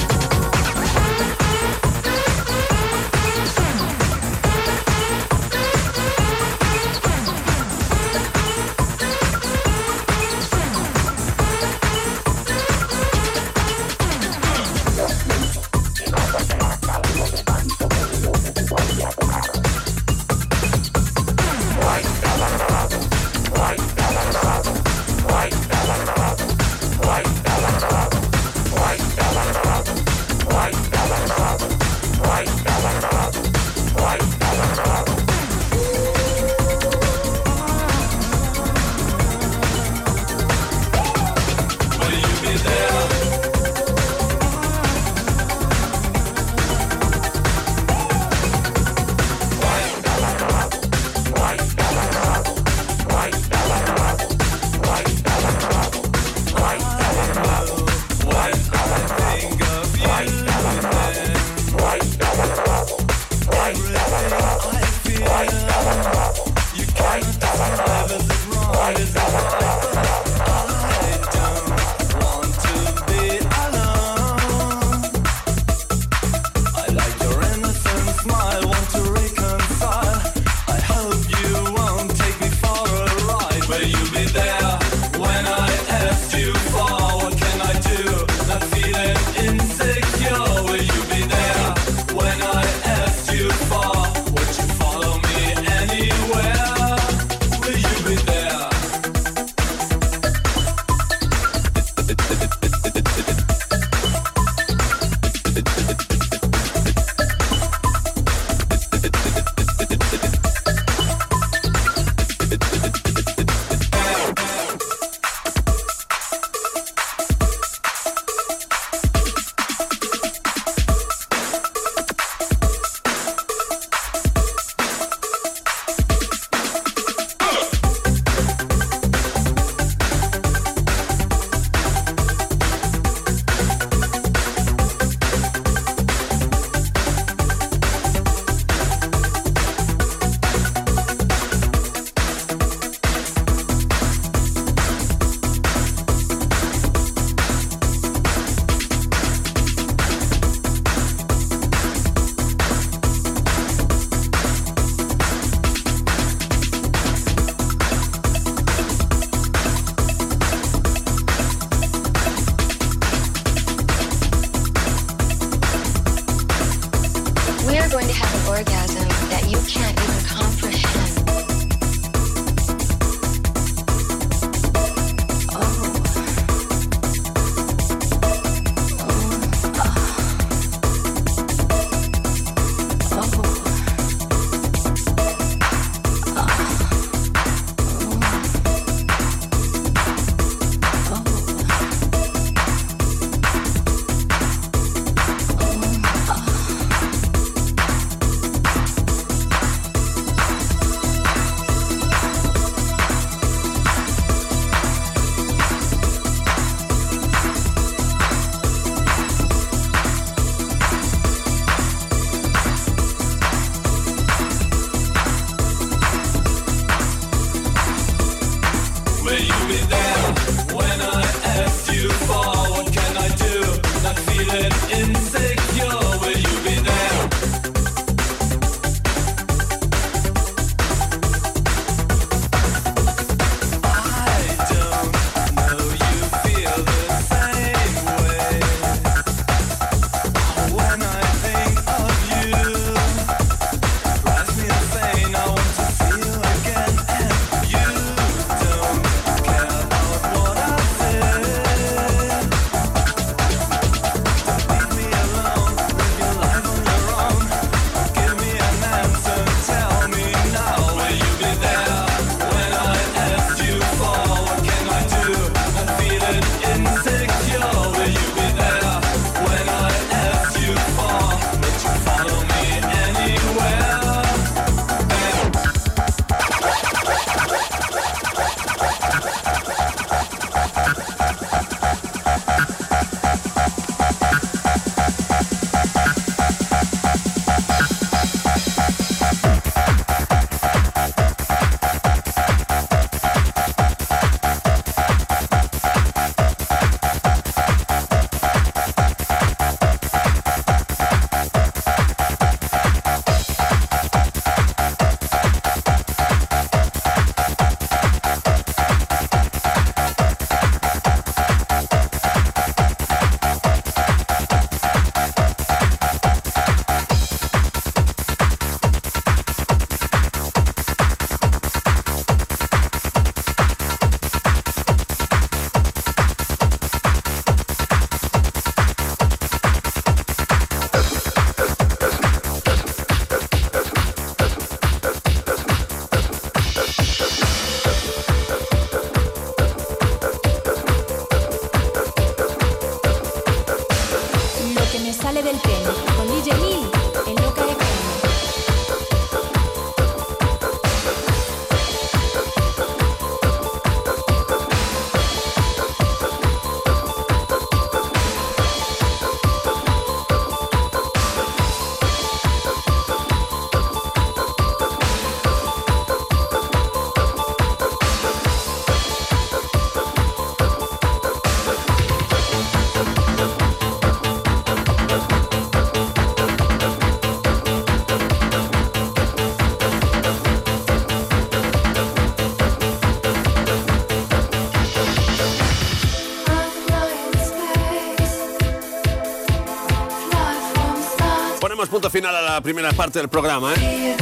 Punto final a la primera parte del programa, ¿eh?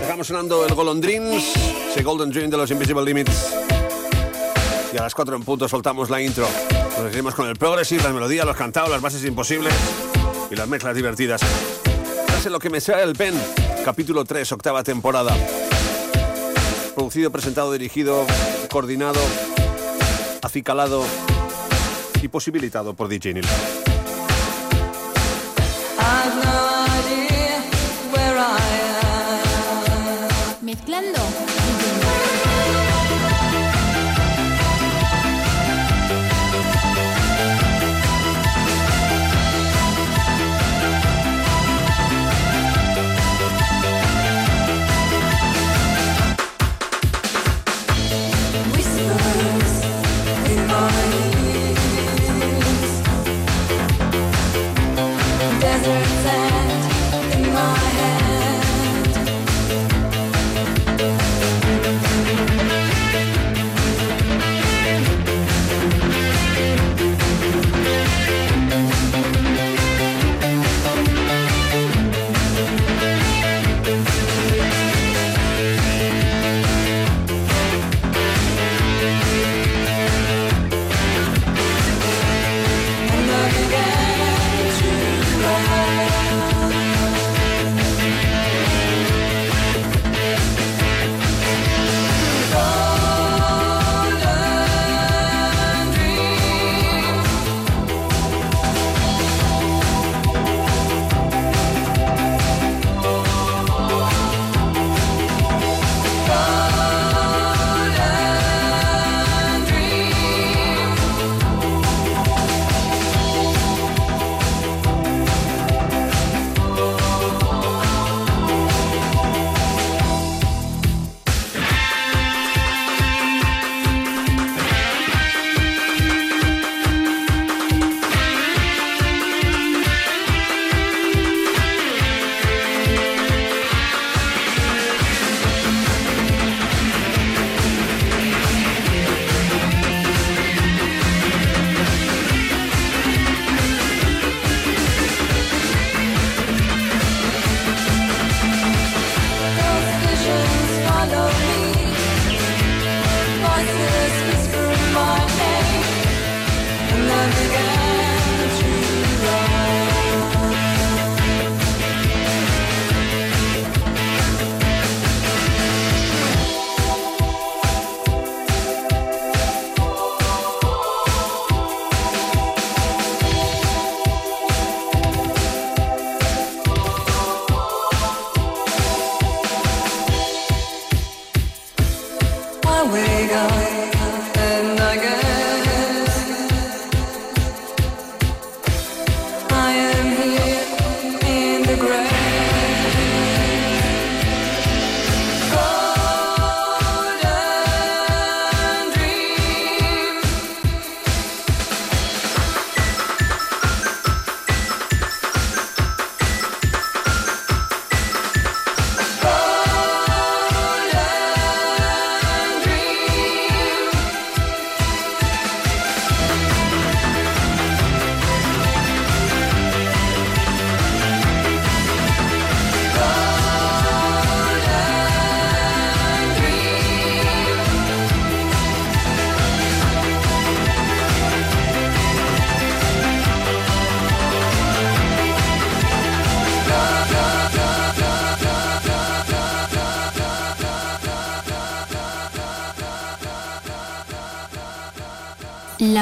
Dejamos sonando el Golondrins, ese Golden Dream de los Invisible Limits. Y a las 4 en punto soltamos la intro. Nos seguimos con el progressive, las melodías, los cantados, las bases imposibles y las mezclas divertidas. En lo que me sale el pen, capítulo 3, octava temporada. Producido, presentado, dirigido, coordinado, acicalado y posibilitado por DJ Neil. Mezclando.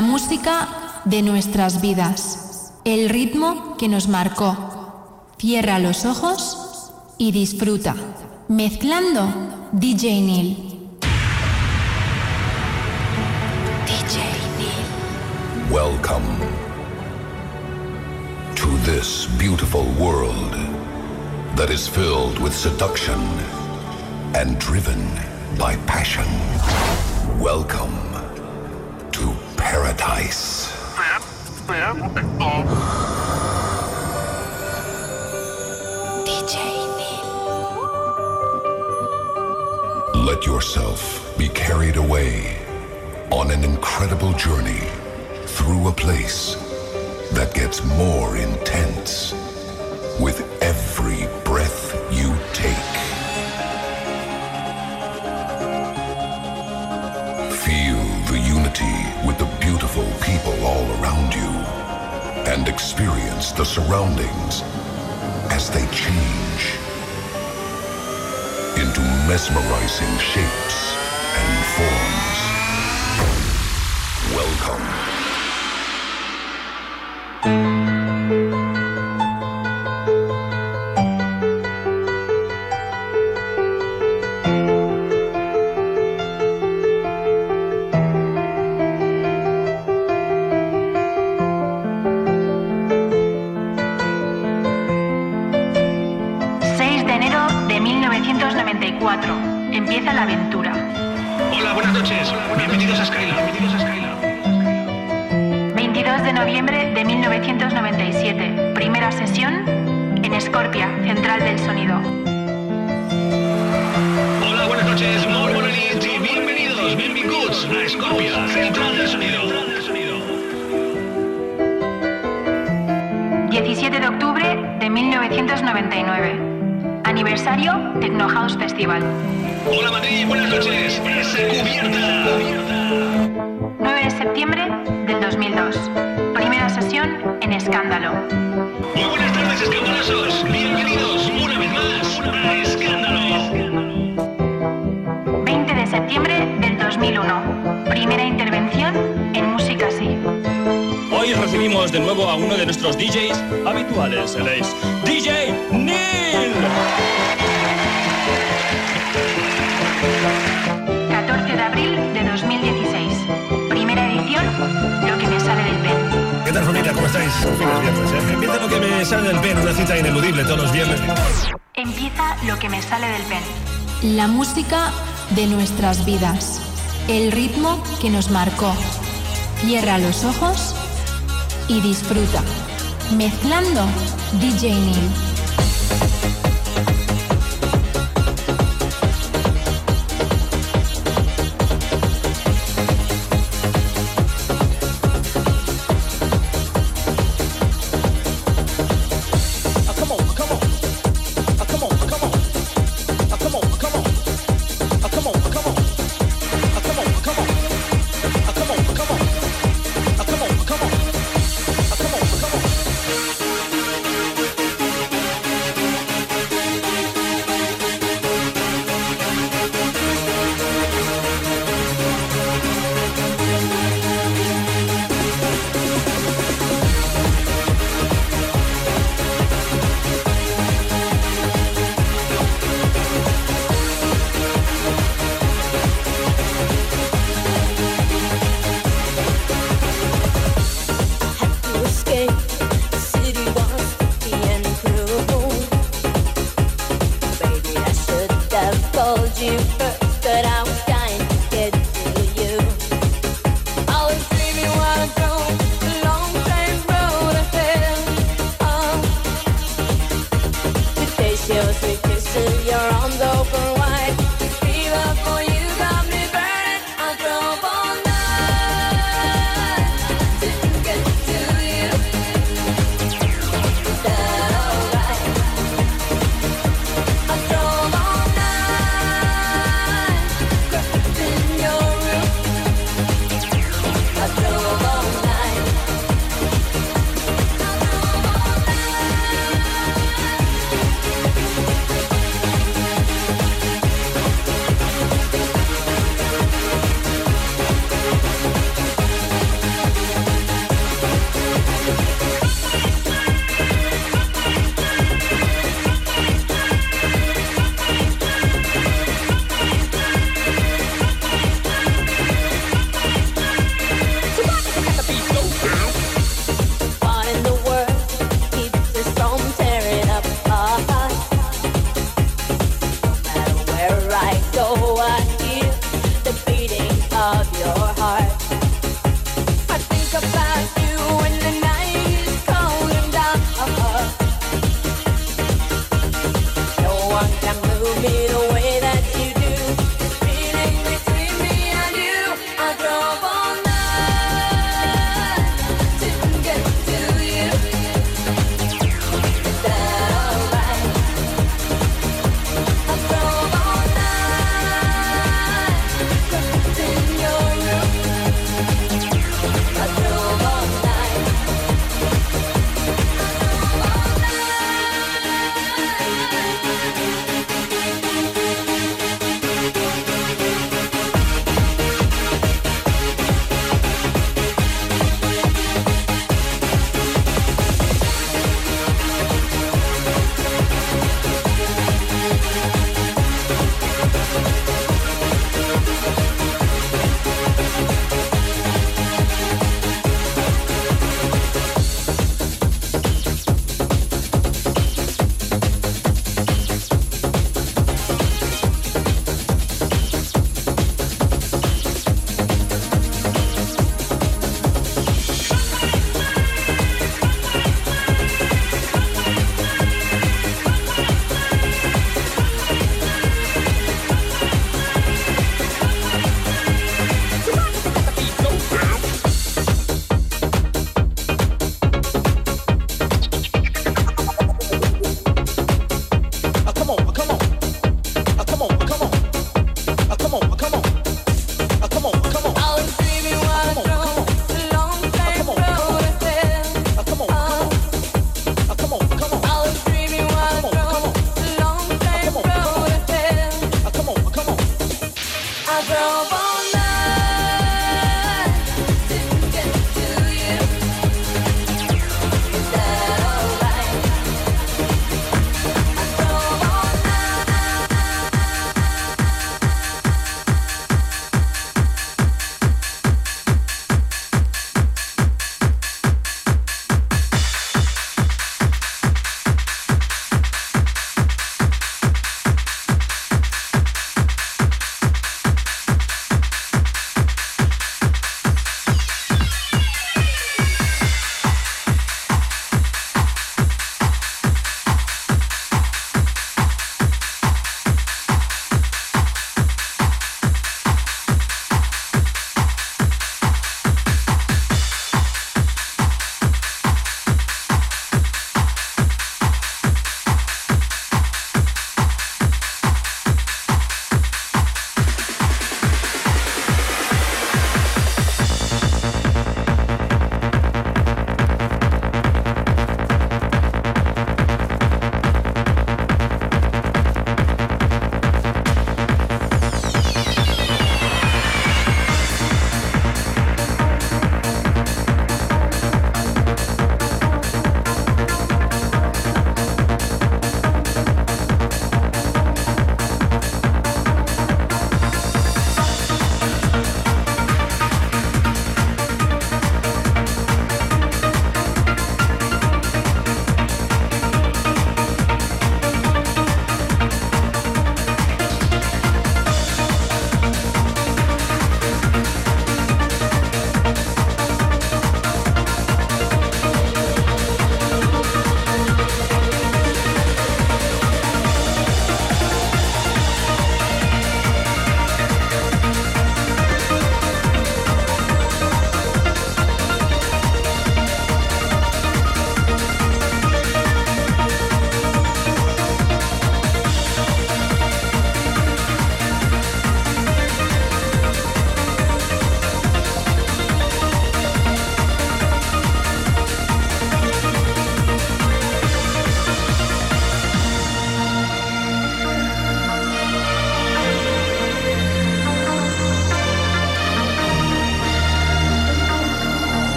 La música de nuestras vidas. El ritmo que nos marcó. Cierra los ojos y disfruta. Mezclando DJ Neil. DJ Welcome to this beautiful world that is filled with seduction and driven by passion. Welcome to paradise. DJ Let yourself be carried away on an incredible journey through a place that gets more intense with around you and experience the surroundings as they change into mesmerizing shapes and forms. Welcome. La música de nuestras vidas. El ritmo que nos marcó. Cierra los ojos y disfruta. Mezclando DJ Neil.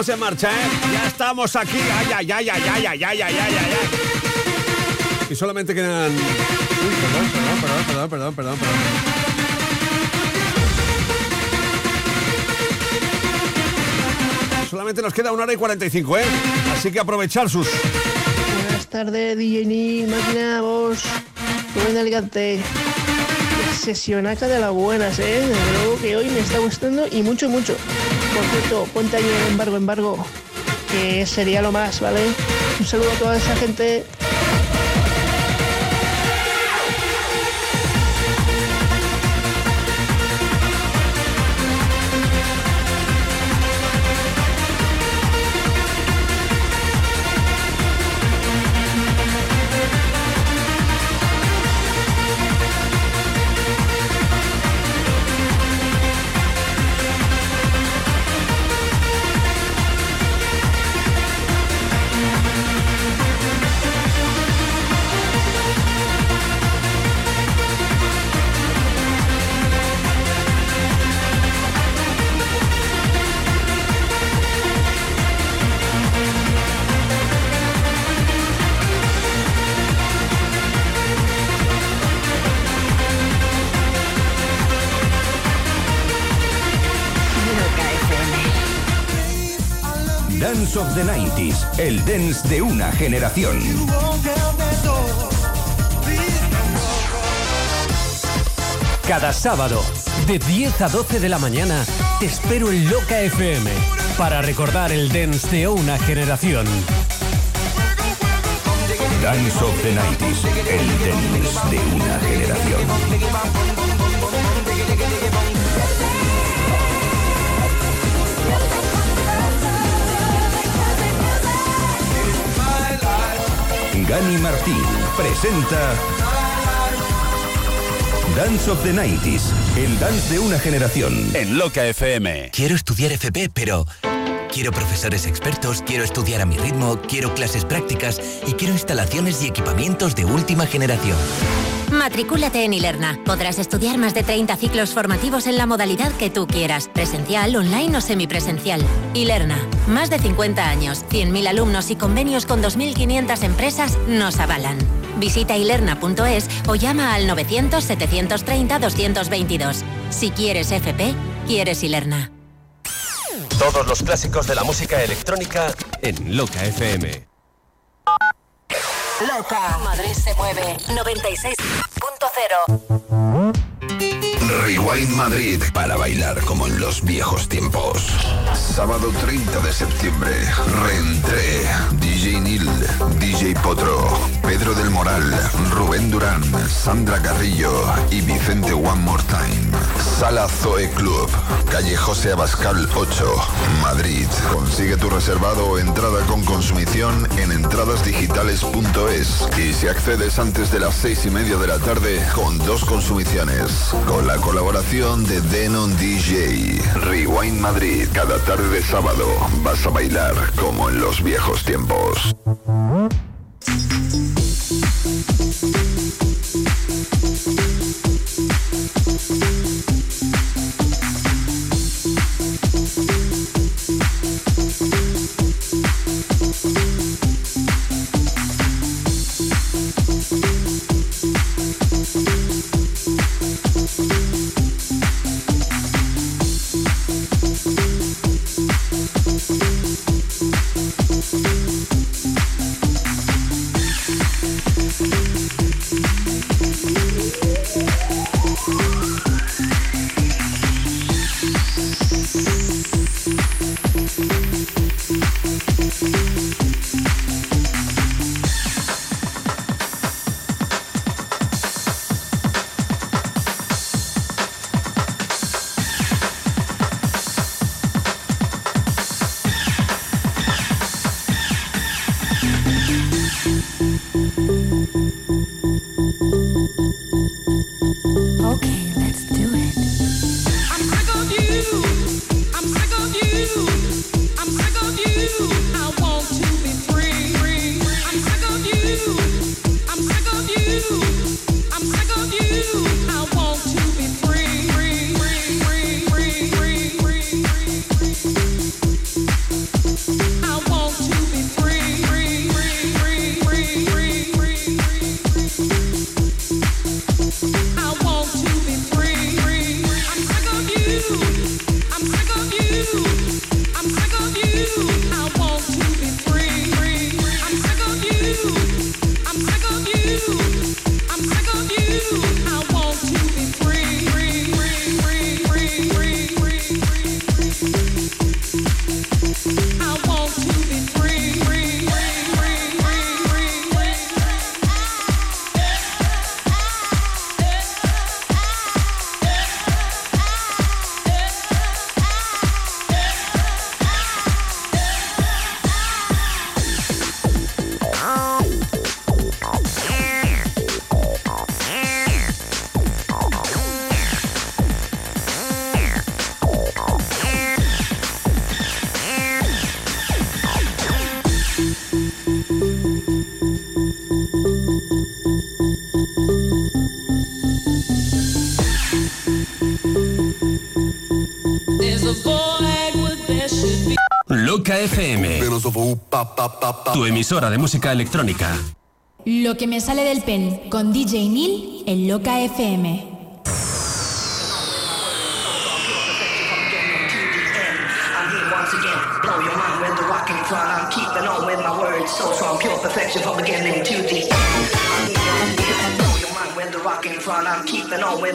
Estamos en marcha, ¿eh? Ya estamos aquí. Ay, ay, ay, ay, ay, ay, ay, ay, ay, ay. Y solamente quedan. Uy, perdón, perdón, perdón, perdón, perdón, perdón, perdón. Solamente nos queda una hora y 45, ¿eh? Así que aprovechar sus. Buenas tardes, DJ máquina, vos. De Alicante. Sesionaca de las buenas, ¿eh? Desde luego que hoy me está gustando y mucho, mucho. Por cierto, ponte ahí el embargo, embargo, que sería lo más, ¿vale? Un saludo a toda esa gente. The 90s, el dance de una generación. Cada sábado, de 10 a 12 de la mañana, te espero en Loca FM para recordar el dance de una generación. Dance of the 90s, el dance de una generación. Gani Martín presenta Dance of the 90s, el dance de una generación. En Loca FM. Quiero estudiar FP, pero quiero profesores expertos, quiero estudiar a mi ritmo, quiero clases prácticas y quiero instalaciones y equipamientos de última generación. Matricúlate en Ilerna. Podrás estudiar más de 30 ciclos formativos en la modalidad que tú quieras, presencial, online o semipresencial. Ilerna, más de 50 años, 100.000 alumnos y convenios con 2.500 empresas nos avalan. Visita ilerna.es o llama al 900-730-222. Si quieres FP, quieres Ilerna. Todos los clásicos de la música electrónica en Loca FM. Loca. Madrid se mueve. 96.0. Madrid para bailar como en los viejos tiempos. Sábado 30 de septiembre, reentré. DJ Nil, DJ Potro, Pedro del Moral, Rubén Durán, Sandra Carrillo y Vicente One More Time. Sala Zoe Club, calle José Abascal 8, Madrid. Consigue tu reservado o entrada con consumición en entradasdigitales.es y si accedes antes de las seis y media de la tarde con dos consumiciones. Con la colaboración de Denon DJ. Rewind Madrid. Cada tarde de sábado vas a bailar como en los viejos tiempos. Tu emisora de música electrónica. Lo que me sale del pen con DJ Neil en Loca FM.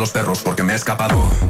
Los perros porque me he escapado.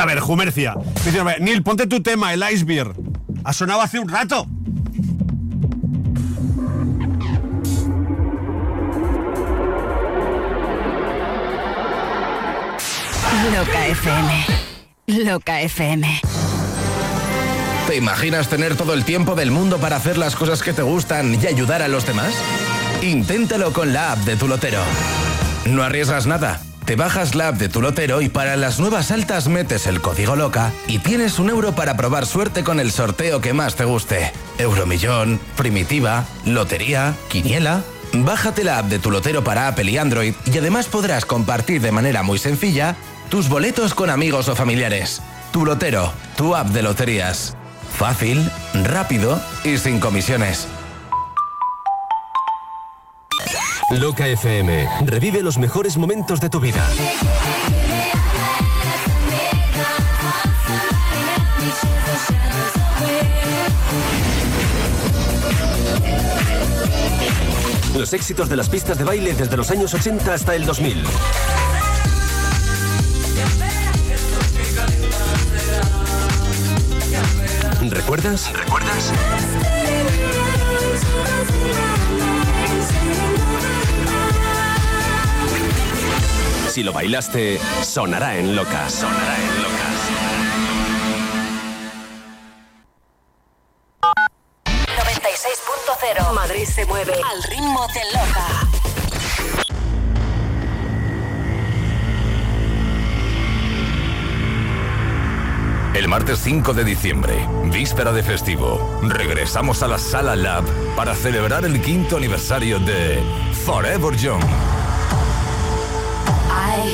A ver, Jumercia. Me dice, Neil, ponte tu tema, el iceberg. Ha sonado hace un rato. Loca FM. Loca FM. ¿Te imaginas tener todo el tiempo del mundo para hacer las cosas que te gustan y ayudar a los demás? Inténtalo con la app de tu lotero. No arriesgas nada. Te bajas la app de tu lotero y para las nuevas altas metes el código loca y tienes un euro para probar suerte con el sorteo que más te guste. Euromillón, primitiva, lotería, quiniela. Bájate la app de tu lotero para Apple y Android y además podrás compartir de manera muy sencilla tus boletos con amigos o familiares. Tu lotero, tu app de loterías. Fácil, rápido y sin comisiones. Loca FM. Revive los mejores momentos de tu vida. Los éxitos de las pistas de baile desde los años 80 hasta el 2000. ¿Recuerdas? ¿Recuerdas? Si lo bailaste, sonará en loca. Sonará en locas. 96.0 Madrid se mueve al ritmo de Loca. El martes 5 de diciembre, víspera de festivo, regresamos a la Sala Lab para celebrar el quinto aniversario de Forever Young.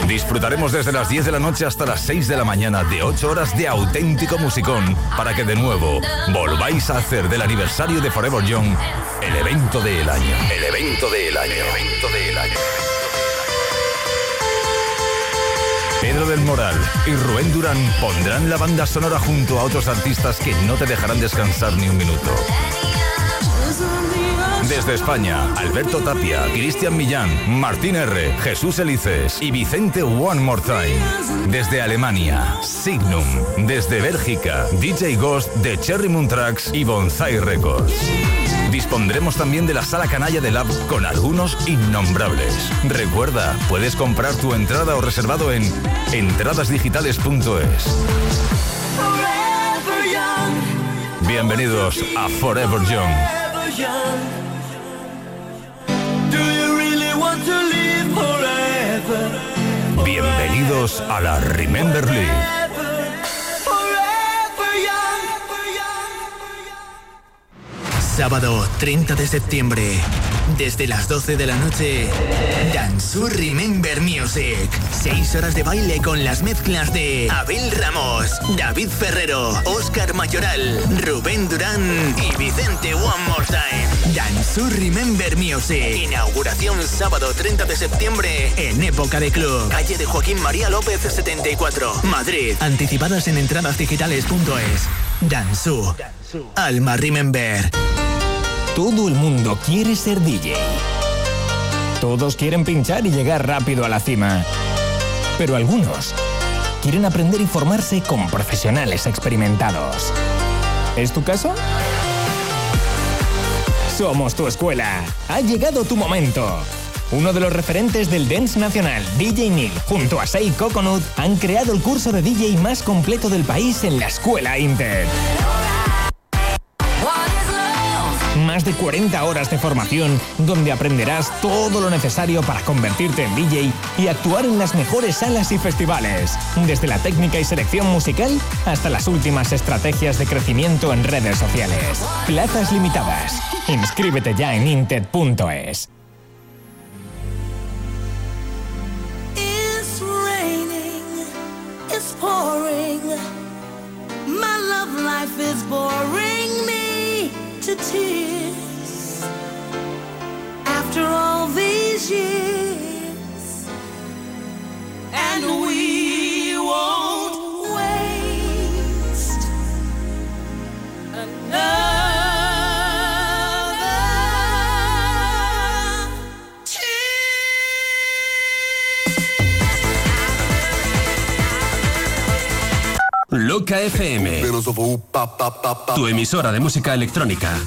Disfrutaremos desde las 10 de la noche hasta las 6 de la mañana de 8 horas de auténtico musicón para que de nuevo volváis a hacer del aniversario de Forever Young el evento del año. El evento del año. Pedro del Moral y Rubén Durán pondrán la banda sonora junto a otros artistas que no te dejarán descansar ni un minuto. Desde España, Alberto Tapia, Cristian Millán, Martín R., Jesús Elices y Vicente One More Time. Desde Alemania, Signum. Desde Bélgica, DJ Ghost de Cherry Moon Tracks y Bonsai Records. Dispondremos también de la sala canalla de Lab con algunos innombrables. Recuerda, puedes comprar tu entrada o reservado en entradasdigitales.es. Bienvenidos a Forever Young. Bienvenidos a la Remember League. Sábado 30 de septiembre, desde las 12 de la noche, Danzu Remember Music. Seis horas de baile con las mezclas de Abel Ramos, David Ferrero, Oscar Mayoral, Rubén Durán y Vicente One More Time. Danzu Remember Music. Inauguración sábado 30 de septiembre en Época de Club. Calle de Joaquín María López 74, Madrid. Anticipadas en entradasdigitales.es. Danzu. Alma Remember. Todo el mundo quiere ser DJ. Todos quieren pinchar y llegar rápido a la cima. Pero algunos quieren aprender y formarse con profesionales experimentados. ¿Es tu caso? Somos tu escuela. Ha llegado tu momento. Uno de los referentes del dance nacional, DJ Neil, junto a Sei Coconut, han creado el curso de DJ más completo del país en la escuela Inter. Más de 40 horas de formación donde aprenderás todo lo necesario para convertirte en DJ y actuar en las mejores salas y festivales. Desde la técnica y selección musical hasta las últimas estrategias de crecimiento en redes sociales. Plazas limitadas. Inscríbete ya en inted.es. My love life is boring to tears. After all these years, and we won't waste another. Loca FM. Tu emisora de música electrónica.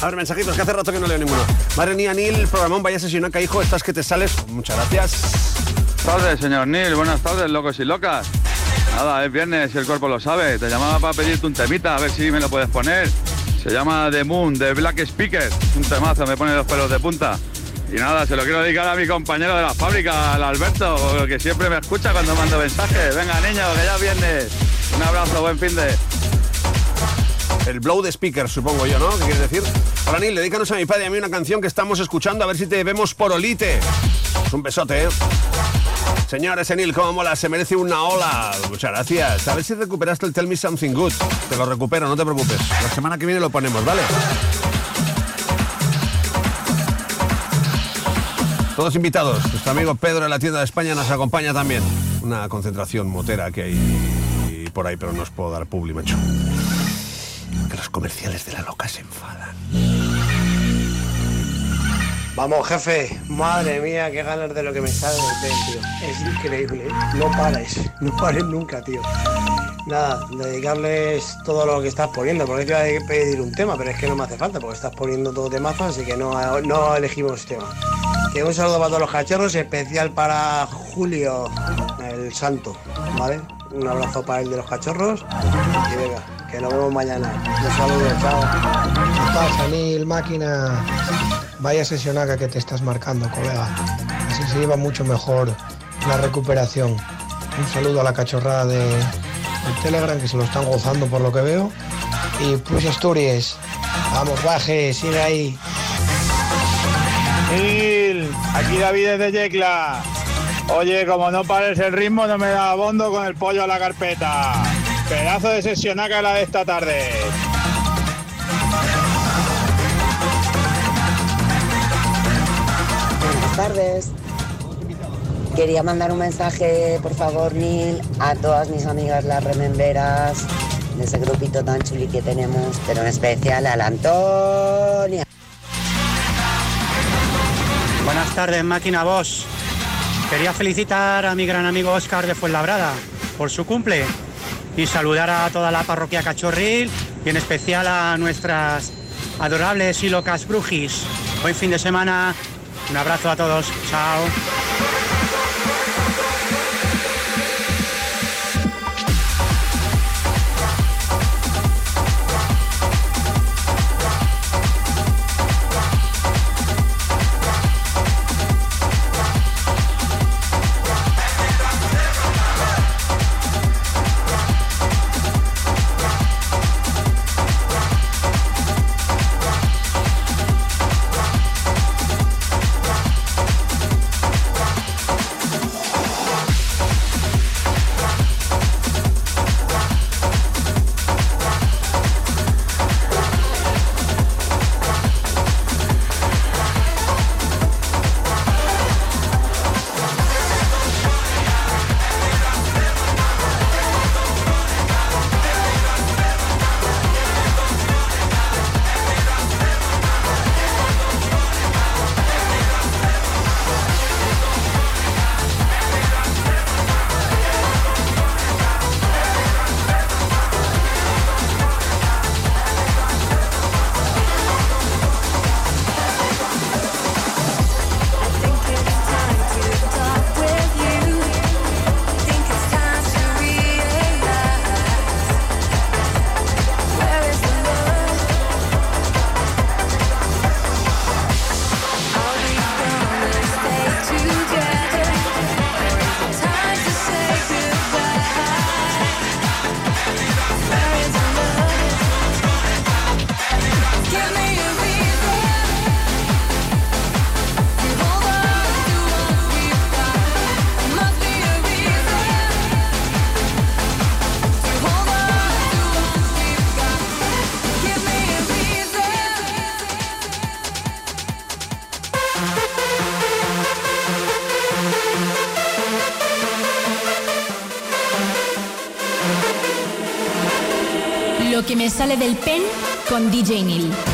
A ver, mensajitos, que hace rato que no leo ninguno. Madre mía, Neil, programón, vaya sesionaca, hijo, estás que te sales. Muchas gracias. tardes, señor Neil. Buenas tardes, locos y locas. Nada, es viernes y el cuerpo lo sabe. Te llamaba para pedirte un temita, a ver si me lo puedes poner. Se llama The Moon, de Black Speaker. Un temazo, me pone los pelos de punta. Y nada, se lo quiero dedicar a mi compañero de la fábrica, al Alberto, que siempre me escucha cuando mando mensajes. Venga, niño, que ya es viernes. Un abrazo, buen fin de. El blow de speaker, supongo yo, ¿no? ¿Qué quieres decir? Hola, Neil, dedícanos a mi padre y a mí una canción que estamos escuchando, a ver si te vemos por Olite. Un besote, ¿eh? Señores, Enil, cómo mola, se merece una ola. Muchas gracias. A ver si recuperaste el Tell Me Something Good. Te lo recupero, no te preocupes. La semana que viene lo ponemos, ¿vale? Todos invitados. Nuestro amigo Pedro de la tienda de España nos acompaña también. Una concentración motera que hay por ahí, pero no os puedo dar publi, macho. Que los comerciales de la loca se enfadan. Vamos, jefe. Madre mía, qué ganas de lo que me sale del tío. Es increíble. ¿eh? No pares. (laughs) No pares nunca, tío. Nada, dedicarles todo lo que estás poniendo, porque te iba a pedir un tema, pero es que no me hace falta, porque estás poniendo todo temazo, así que no, no elegimos tema. Que un saludo para todos los cachorros, especial para Julio, el santo, ¿vale? Un abrazo para el de los cachorros y venga, que nos vemos mañana. Un saludo, chao. ¿Qué pasa, Neil, máquina? Vaya sesionaca que te estás marcando, colega. Así se lleva mucho mejor la recuperación. Un saludo a la cachorrada de, de Telegram que se lo están gozando por lo que veo. Y Plus Asturias. Vamos, baje, sigue ahí. Gil, aquí David desde Yecla. Oye, como no pares el ritmo, no me da abondo con el pollo a la carpeta. Pedazo de sesionaca la de esta tarde. Buenas tardes. Quería mandar un mensaje, por favor, Neil, a todas mis amigas las rememberas de ese grupito tan chuli que tenemos, pero en especial a la Antonia. Buenas tardes, máquina Boss. Quería felicitar a mi gran amigo Oscar de Fuenlabrada por su cumple y saludar a toda la parroquia Cachorril y en especial a nuestras adorables y locas brujis. Buen fin de semana. Un abrazo a todos. Chao. Del pen con DJ Neil.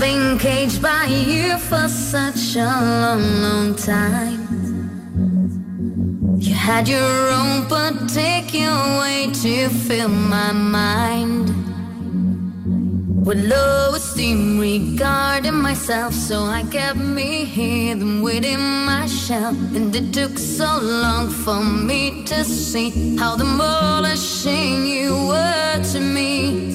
I've been caged by you for such a long, long time. You had your own particular way to fill my mind. With low esteem regarding myself, so I kept me hidden within my shell. And it took so long for me to see how demolishing you were to me.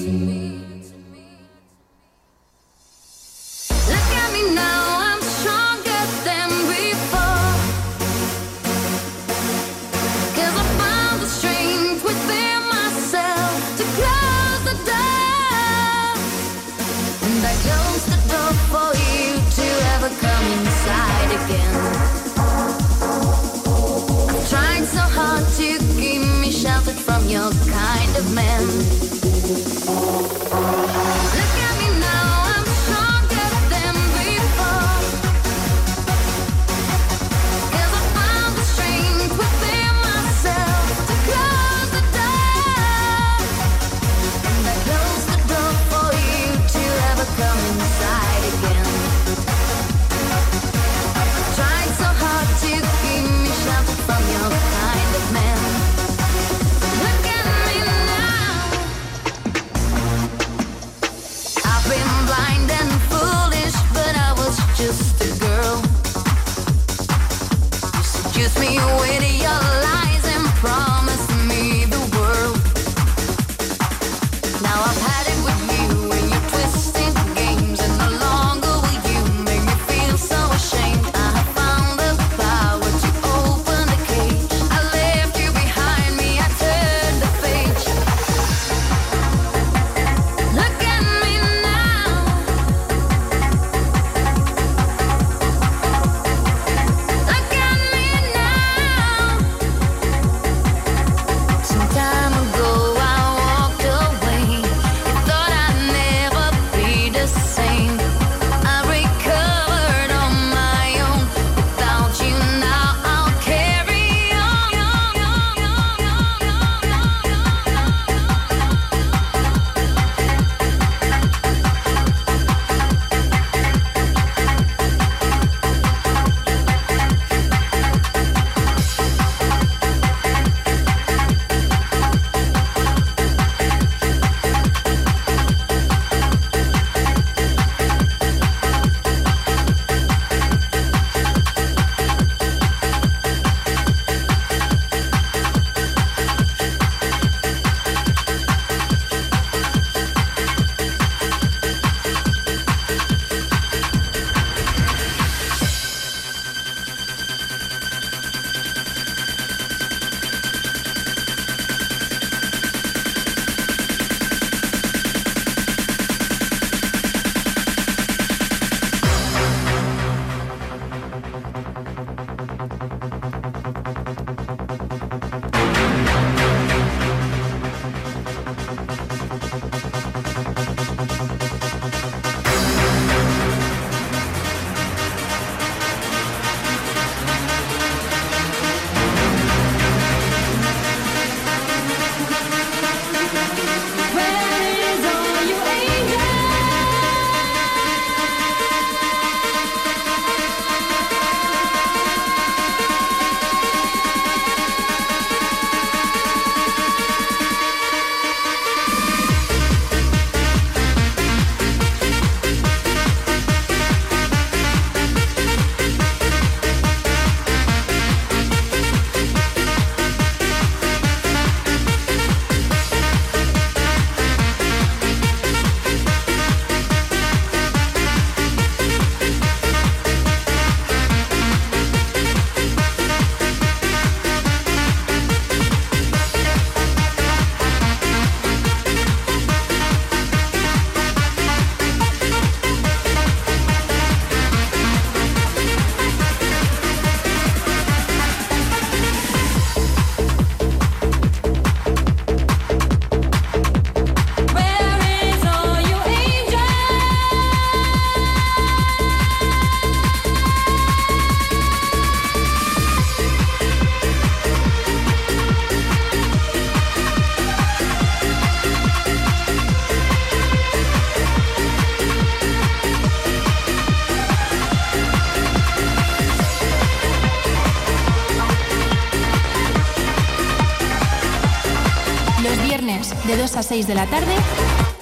6 de la tarde,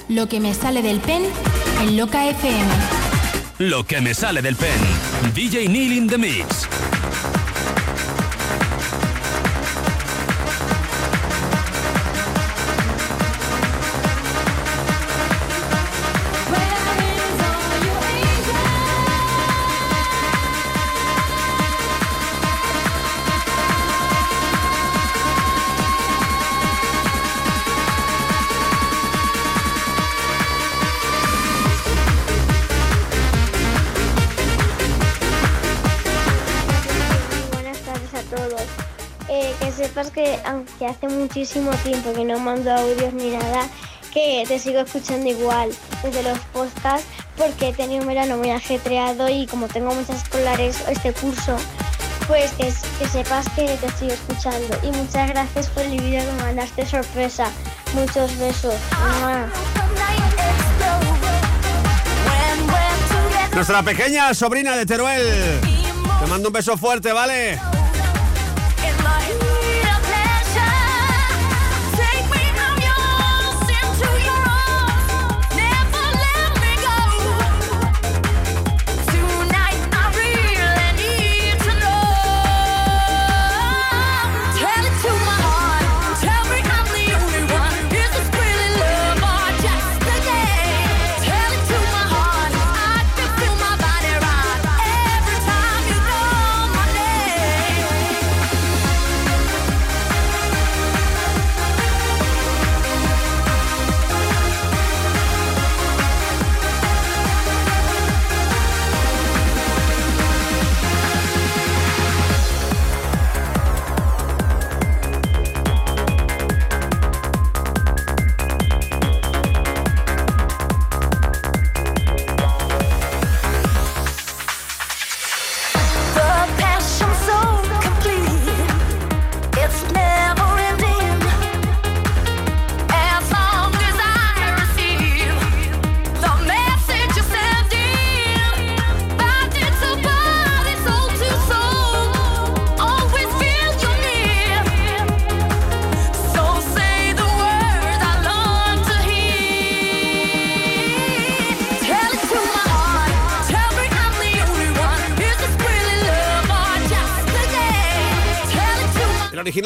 lo que me sale del pen en Loca FM. Lo que me sale del pen. DJ Neil in the Mix. Hace muchísimo tiempo que no mando audios ni nada, que te sigo escuchando igual desde los podcasts porque he tenido un verano muy ajetreado y como tengo muchas escolares este curso, pues que, sepas que te sigo escuchando. Y muchas gracias por el vídeo que mandaste sorpresa. Muchos besos. Nuestra pequeña sobrina de Teruel. Te mando un beso fuerte, ¿vale?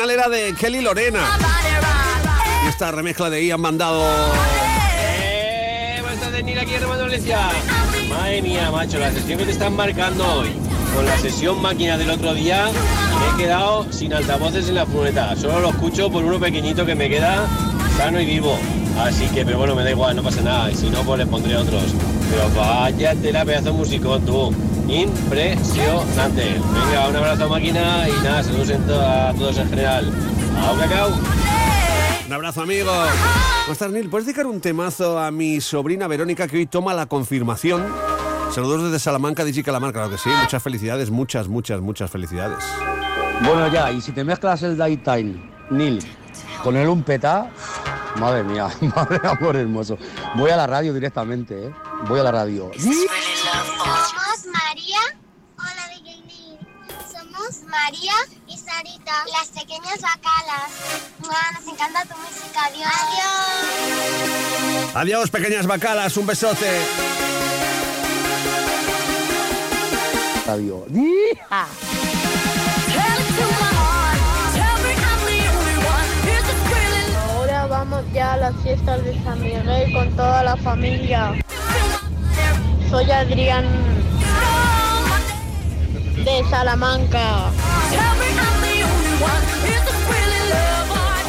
Era de Kelly Lorena. Y esta remezcla de Ian Mandado. ¡Eh! Madre mía, macho, la sesión que te están marcando hoy. Con la sesión máquina del otro día, me he quedado sin altavoces en la furgoneta. Solo lo escucho por uno pequeñito que me queda sano y vivo. Así que, pero bueno, me da igual, no pasa nada. Y si no, pues les pondré otros. Pero vaya tela, pedazo musicón, tú. Impresionante. Venga, un abrazo, máquina, y nada, saludos en to- a todos en general. ¡Au, cacao! Un abrazo, amigo. Buenas tardes, Neil. ¿Puedes dedicar un temazo a mi sobrina Verónica que hoy toma la confirmación? Saludos desde Salamanca, Digi Calamar, claro que sí. Muchas felicidades, muchas, muchas, muchas felicidades. Bueno, ya, y si te mezclas el Daytime, Neil, con el un petá, madre mía, (laughs) madre amor hermoso. Voy a la radio directamente, ¿eh? Voy a la radio. Somos María y Sarita, las pequeñas bacalas. Nos encanta tu música. Adiós. Adiós. Adiós, pequeñas bacalas, un besote. Radio. Ahora vamos ya a las fiestas de San Miguel con toda la familia. Soy Adrián de Salamanca.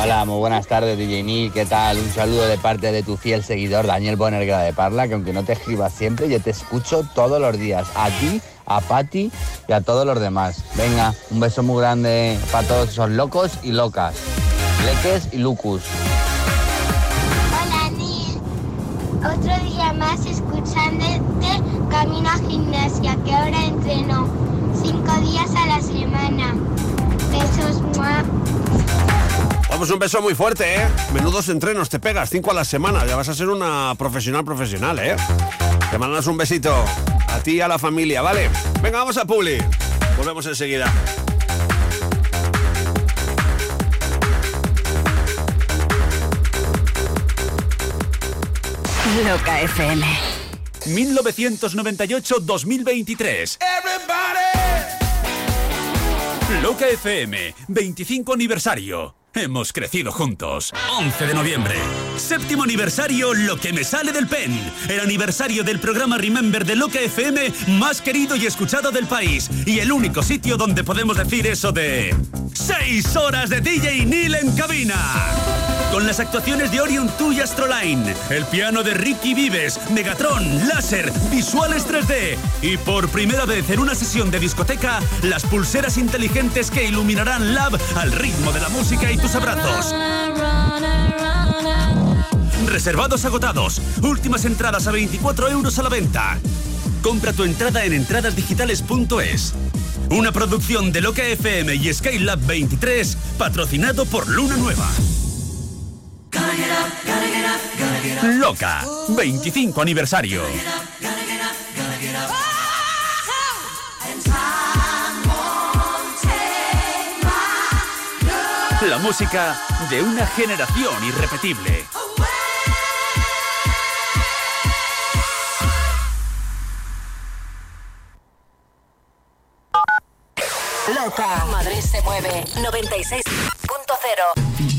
Hola, muy buenas tardes, DJ. ¿Qué tal? Un saludo de parte de tu fiel seguidor, Daniel Bonerga de Parla, que aunque no te escribas siempre, yo te escucho todos los días. A ti, a Patti y a todos los demás. Venga, un beso muy grande para todos esos locos y locas. Leques y Lucus. Hola, Neil. Otro día más escuchándote camino a gimnasia, que ahora entreno días a la semana. Besos. Vamos, un beso muy fuerte, ¿eh? Menudos entrenos te pegas, cinco a la semana. Ya vas a ser una profesional profesional, ¿eh? Te mandas un besito a ti y a la familia, ¿vale? Venga, vamos a Publi. Volvemos enseguida. Loca FM. 1998-2023. Loca FM, 25 aniversario. Hemos crecido juntos. 11 de noviembre. Séptimo aniversario Lo que me sale del pen. El aniversario del programa Remember de Loca FM más querido y escuchado del país. Y el único sitio donde podemos decir eso de... 6 horas de DJ Neil en cabina. Con las actuaciones de Orion 2 y Astroline, el piano de Ricky Vives, Megatron, láser, visuales 3D y por primera vez en una sesión de discoteca, las pulseras inteligentes que iluminarán Lab al ritmo de la música y tus abrazos. Reservados agotados, últimas entradas a 24 euros a la venta. Compra tu entrada en entradasdigitales.es. Una producción de Loca FM y Skylab 23, patrocinado por Luna Nueva. Loca, 25 aniversario. La música de una generación irrepetible. Loca. Madrid se mueve. 96.0.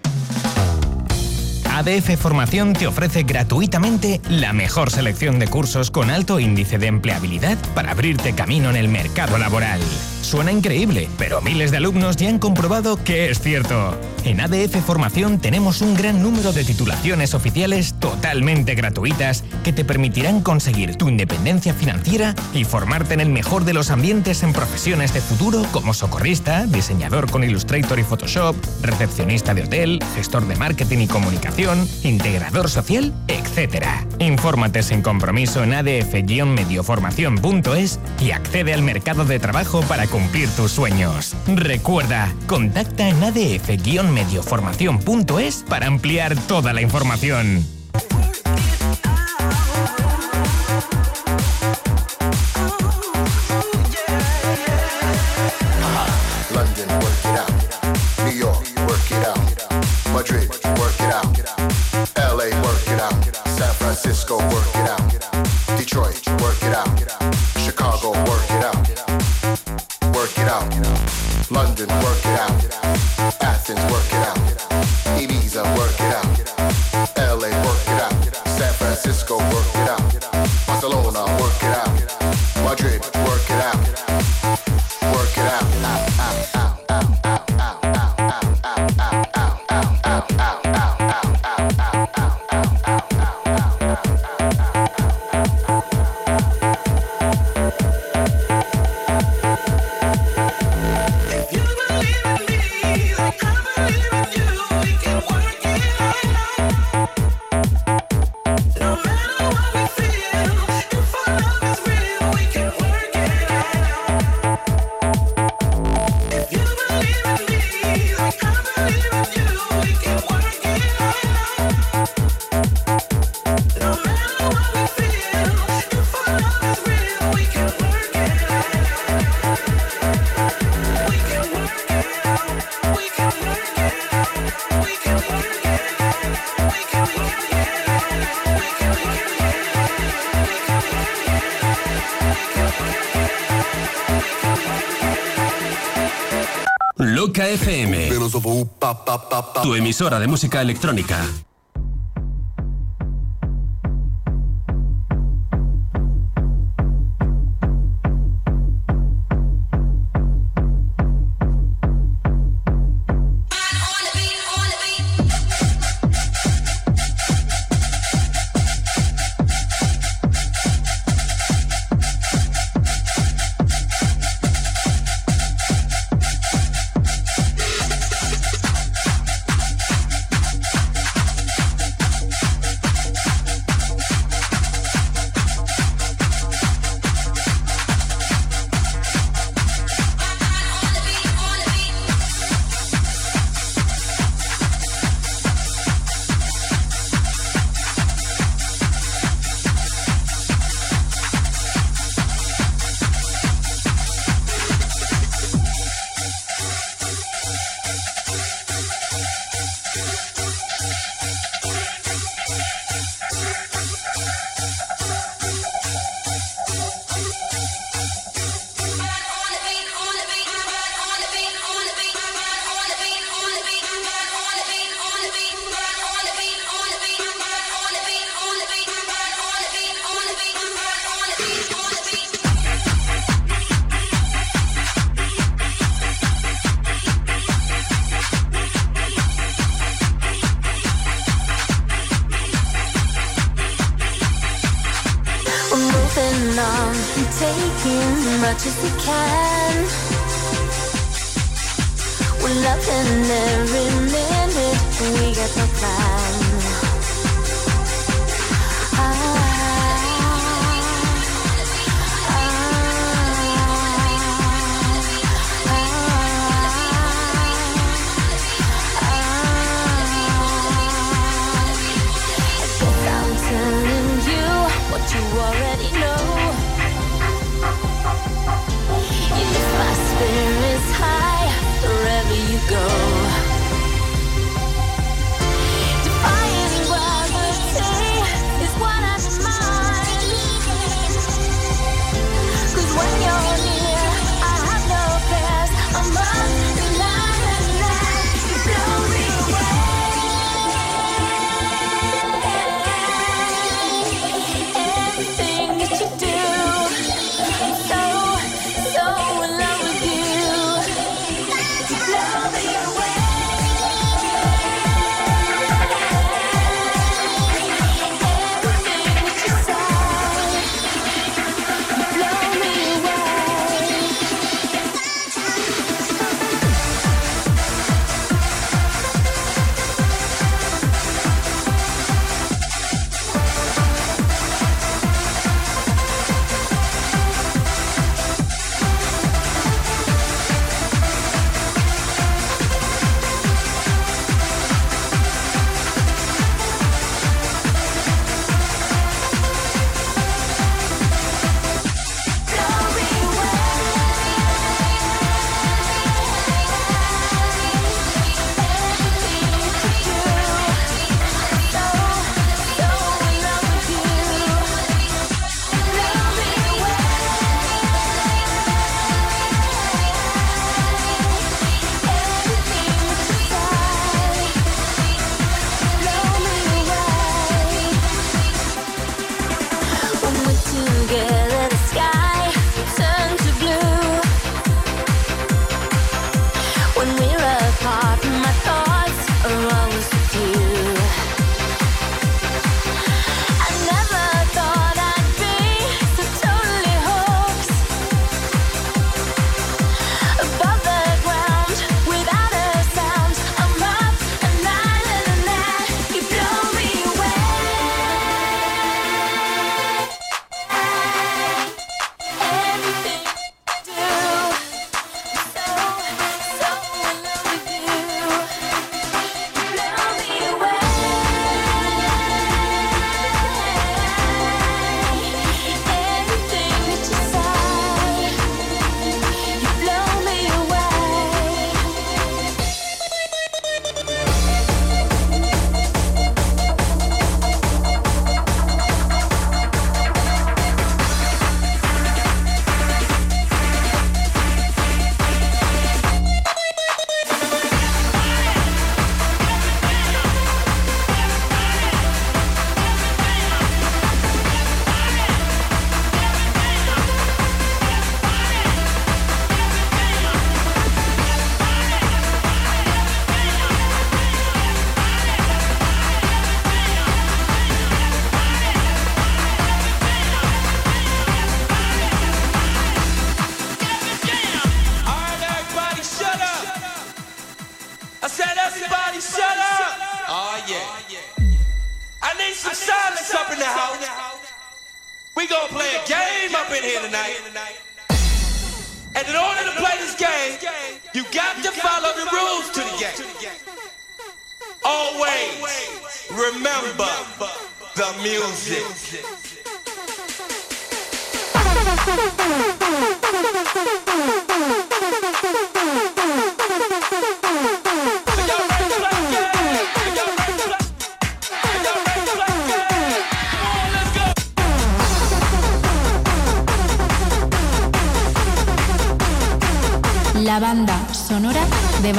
ADF Formación te ofrece gratuitamente la mejor selección de cursos con alto índice de empleabilidad para abrirte camino en el mercado laboral. Suena increíble, pero miles de alumnos ya han comprobado que es cierto. En ADF Formación tenemos un gran número de titulaciones oficiales totalmente gratuitas que te permitirán conseguir tu independencia financiera y formarte en el mejor de los ambientes en profesiones de futuro como socorrista, diseñador con Illustrator y Photoshop, recepcionista de hotel, gestor de marketing y comunicación, integrador social, etc. Infórmate sin compromiso en adf-medioformación.es y accede al mercado de trabajo para cumplir tus sueños. Recuerda, contacta en adf-medioformación.es para ampliar toda la información. Tu emisora de música electrónica.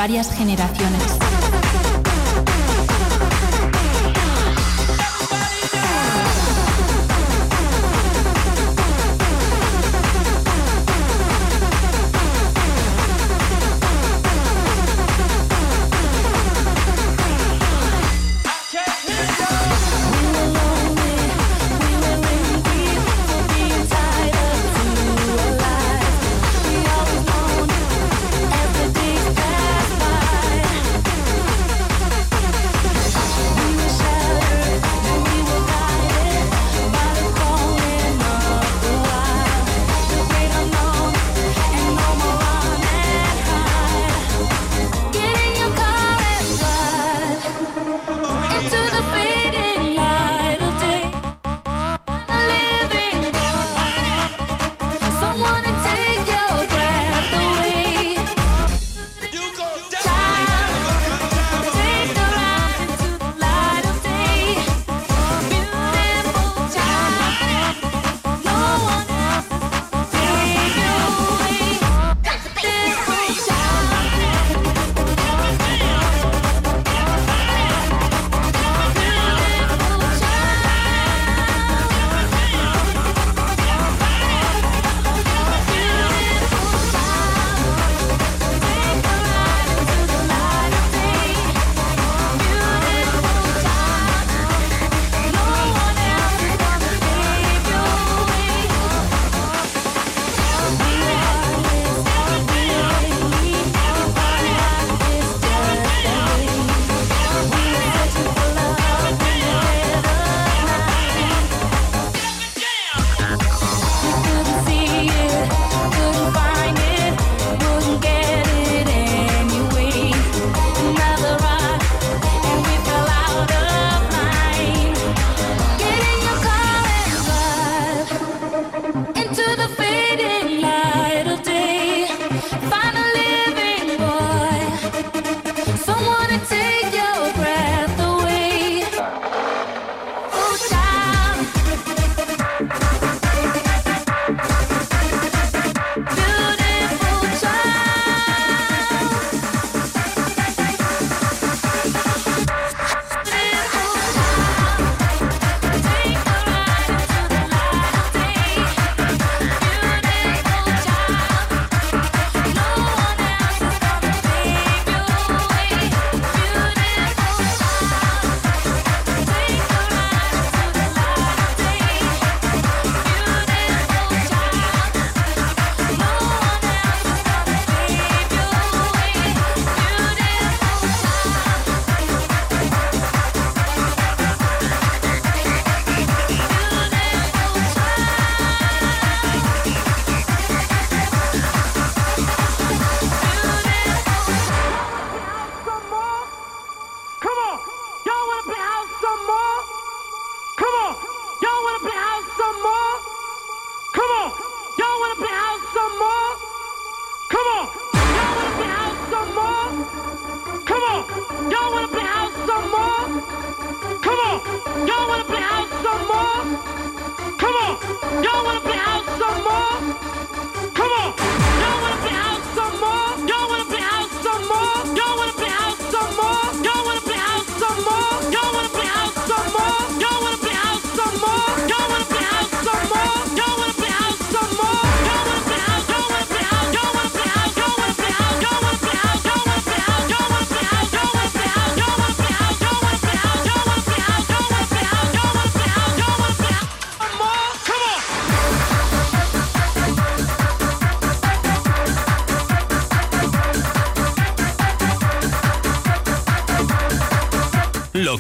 Varias generaciones.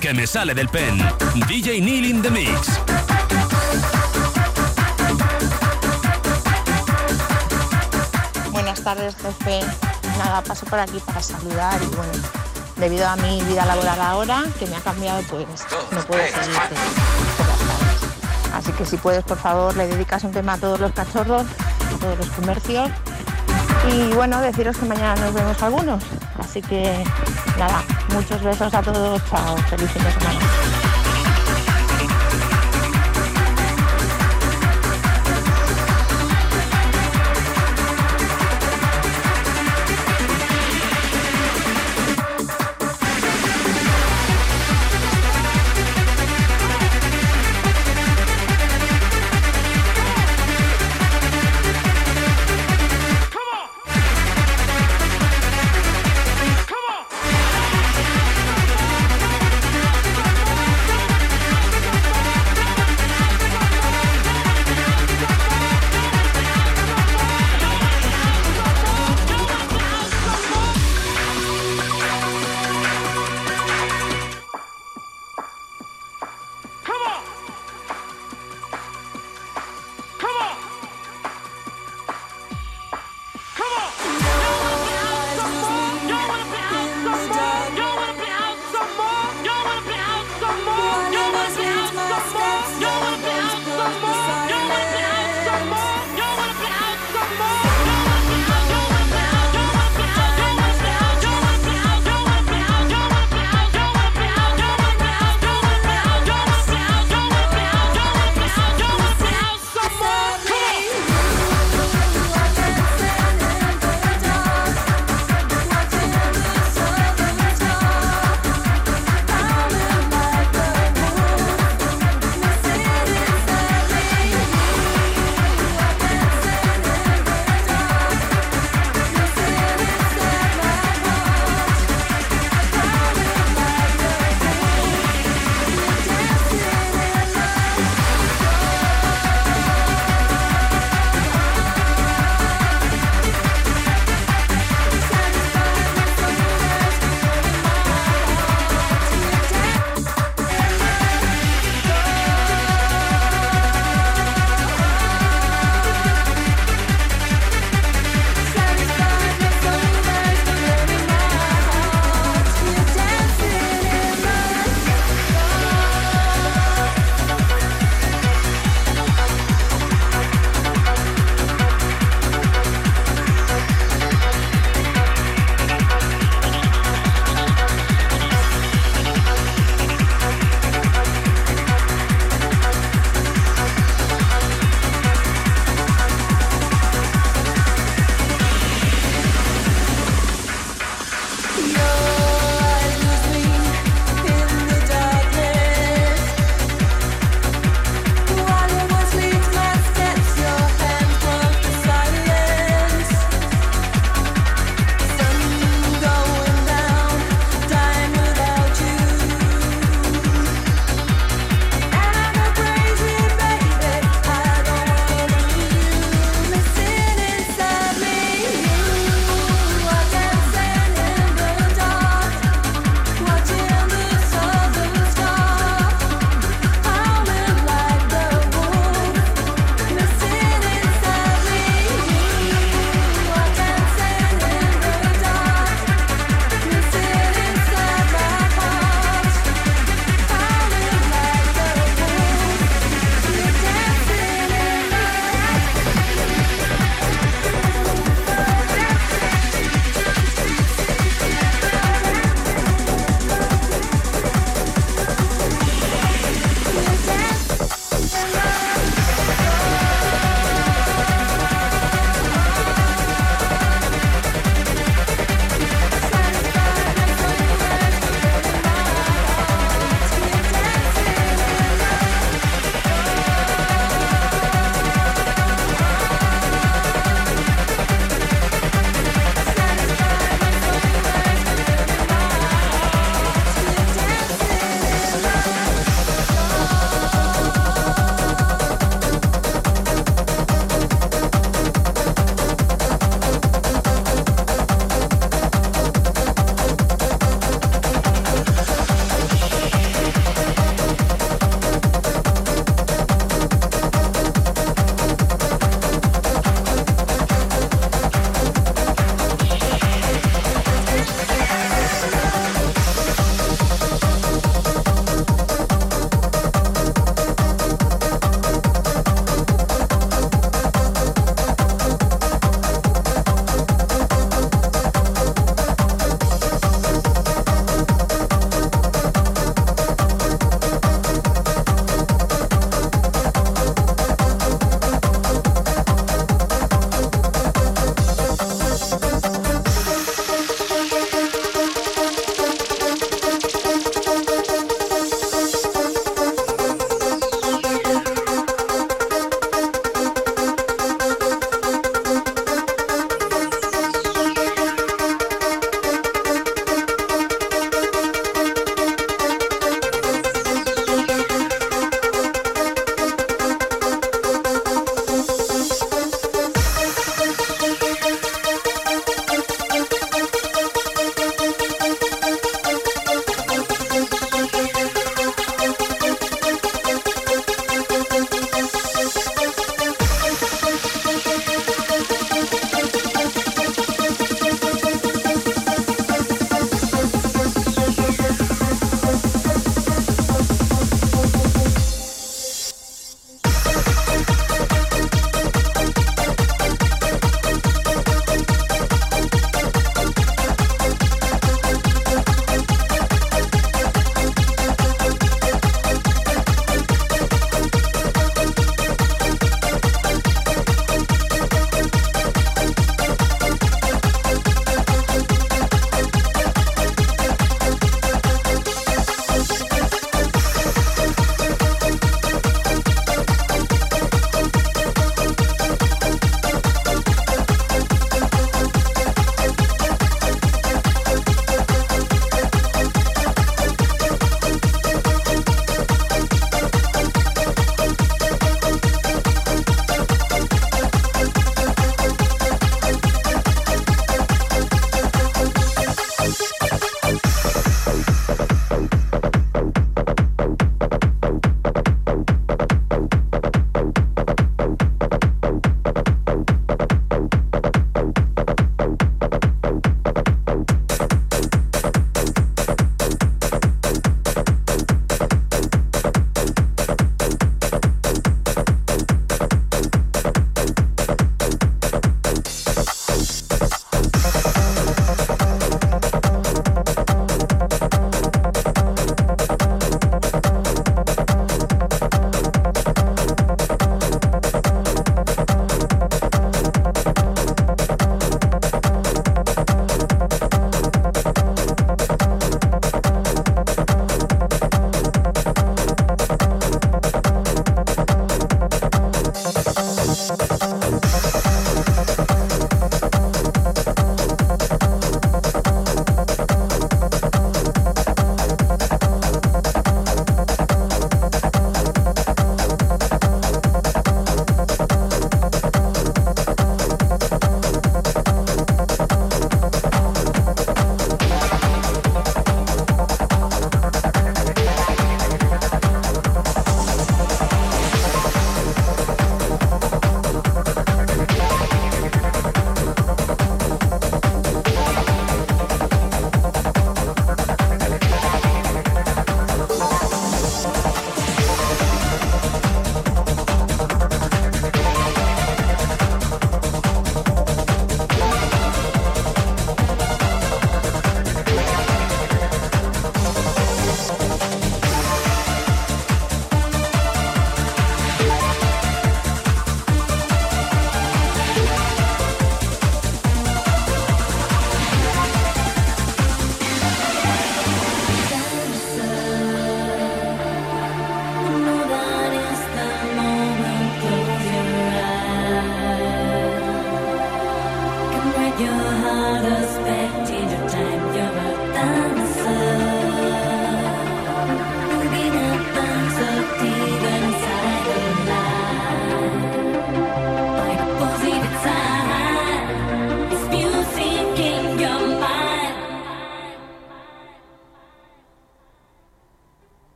Que me sale del pen. DJ Neil in the Mix. Buenas tardes, jefe. Nada, paso por aquí para saludar y bueno, debido a mi vida laboral ahora, que me ha cambiado, pues no puedo seguir. Así que si puedes, por favor, le dedicas un tema a todos los cachorros, a todos los comercios. Y bueno, deciros que mañana nos vemos algunos. Así que muchos besos a todos. Chao, feliz fin.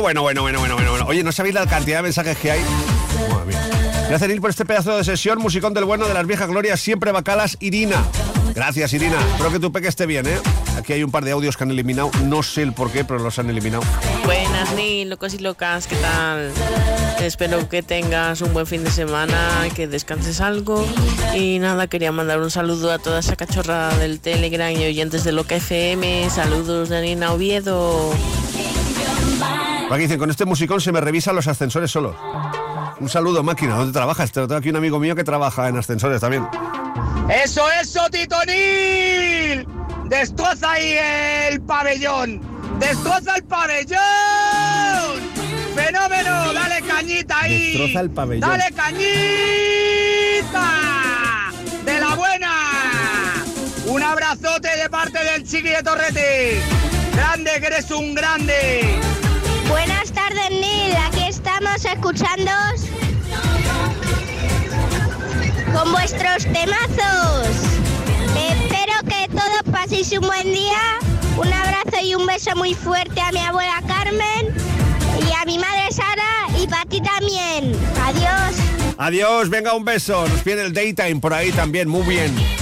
Bueno, bueno, bueno, bueno, bueno, bueno. Oye, ¿no sabéis la cantidad de mensajes que hay? Madre mía. Gracias, Ir, por este pedazo de sesión. Musicón del bueno de las viejas glorias, siempre bacalas, Irina. Gracias, Irina. Espero que tu peque esté bien, ¿eh? Aquí hay un par de audios que han eliminado. No sé el por qué, pero los han eliminado. Buenas, Ni, locos y locas, ¿qué tal? Espero que tengas un buen fin de semana, que descanses algo. Y nada, quería mandar un saludo a toda esa cachorra del Telegram y oyentes de Loca FM. Saludos de Nina Oviedo. Aquí dicen, con este musicón se me revisan los ascensores solos. Un saludo, máquina. ¿Dónde trabajas? Tengo aquí un amigo mío que trabaja en ascensores también. ¡Eso, eso, Titonil! ¡Destroza ahí el pabellón! ¡Destroza el pabellón! ¡Fenómeno! ¡Dale cañita ahí! Destroza el pabellón. ¡Dale cañita! ¡De la buena! Un abrazote de parte del Chiqui de Torrete. ¡Grande, que eres un grande! Tardes. Aquí estamos escuchando con vuestros temazos. Espero que todos paséis un buen día. Un abrazo y un beso muy fuerte a mi abuela Carmen y a mi madre Sara y para ti también. Adiós. Adiós, venga, un beso. Nos viene el daytime por ahí también, muy bien.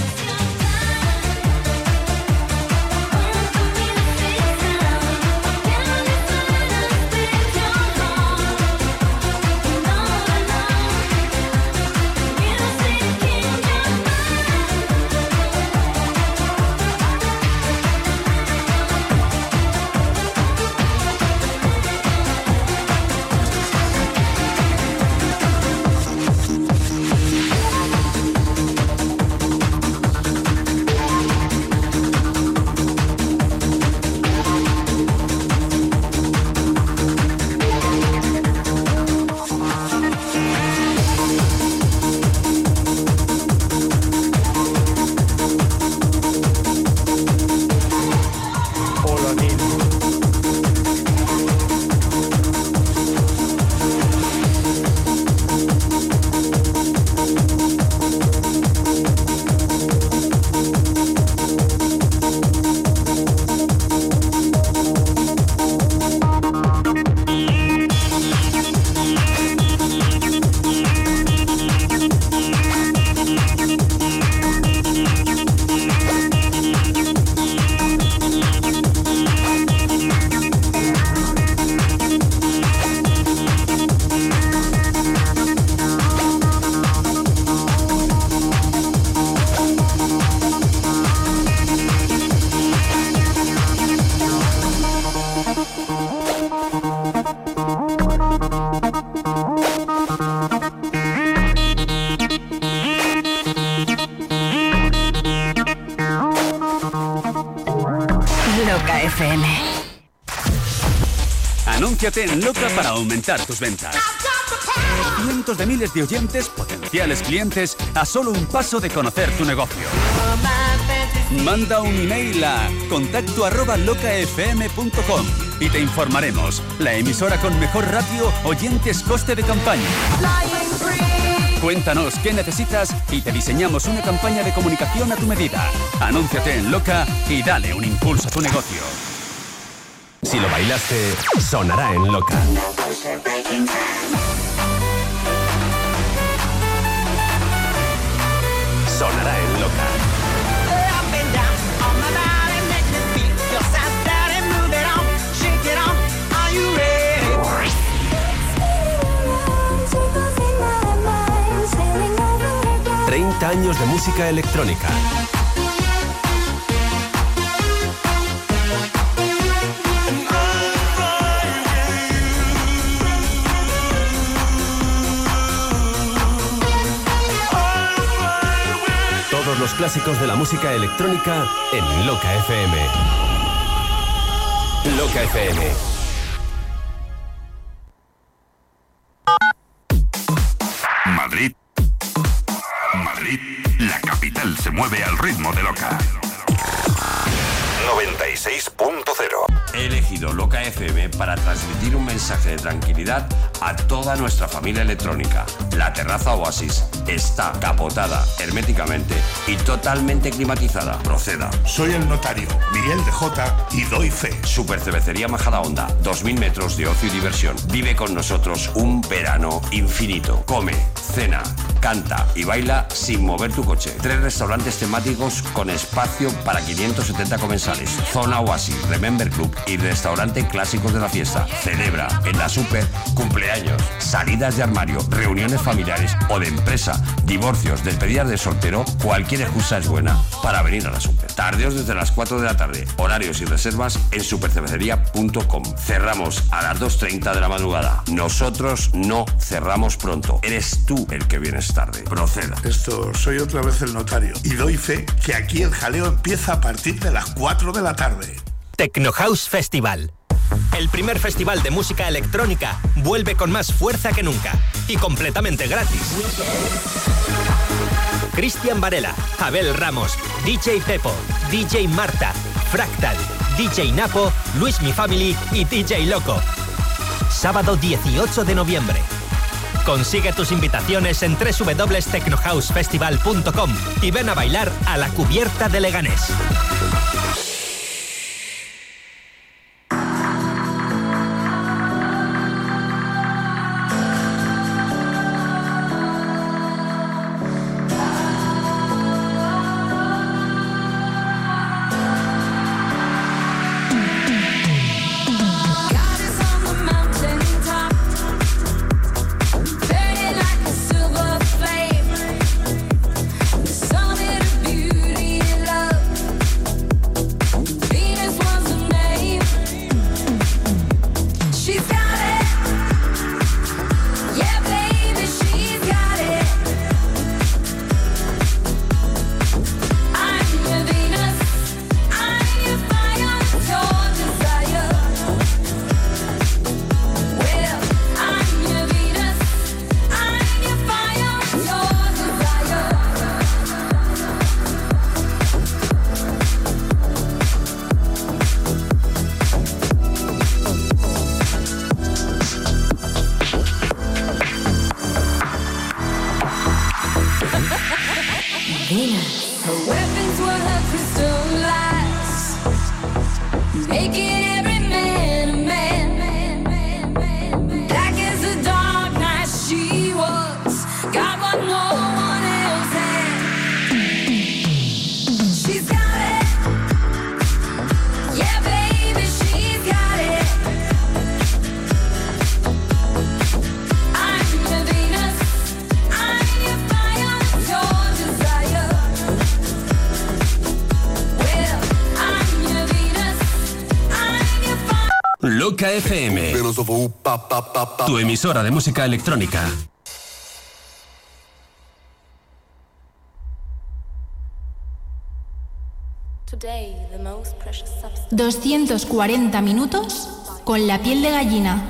Aumentar tus ventas. Cientos de miles de oyentes, potenciales clientes, a solo un paso de conocer tu negocio. Manda un email a contacto arroba locafm.com y te informaremos. La emisora con mejor ratio, oyentes, coste de campaña. Cuéntanos qué necesitas y te diseñamos una campaña de comunicación a tu medida. Anúnciate en Loca y dale un impulso a tu negocio. Si lo bailaste, sonará en Loca. Sonará en Loca. 30 años de música electrónica. Los clásicos de la música electrónica en Loca FM. Loca FM. Madrid. Madrid, la capital se mueve al ritmo de Loca. 96.0 He elegido Loca FM para transmitir un mensaje de tranquilidad a toda nuestra familia electrónica. La terraza Oasis está capotada herméticamente y totalmente climatizada. Proceda. Soy el notario, Miguel de J y doy fe. Super Cervecería Majada Honda, 2000 metros de ocio y diversión. Vive con nosotros un verano infinito. Come, cena, canta y baila sin mover tu coche. Tres restaurantes temáticos con espacio para 570 comensales. Zona Oasis, Remember Club y restaurante clásicos de la fiesta. Celebra en la Super cumpleaños, salidas de armario, reuniones familiares o de empresa, divorcios, despedidas de soltero. Cualquier excusa es buena para venir a la Super. Tardeos desde las 4 de la tarde. Horarios y reservas en supercervecería.com. Cerramos a las 2.30 de la madrugada. Nosotros no cerramos pronto. Eres tú el que vienes tarde. Proceda. Esto, soy otra vez el notario y doy fe que aquí el jaleo empieza a partir de las 4 de la tarde. Techno House Festival. El primer festival de música electrónica vuelve con más fuerza que nunca y completamente gratis. Cristian Varela, Abel Ramos, DJ Pepo, DJ Marta, Fractal, DJ Napo, Luis Mi Family y DJ Loco. Sábado 18 de noviembre. Consigue tus invitaciones en www.technohousefestival.com y ven a bailar a la cubierta de Leganés. Emisora de música electrónica. to Today, the most precious substance. 240 minutos con la piel de gallina.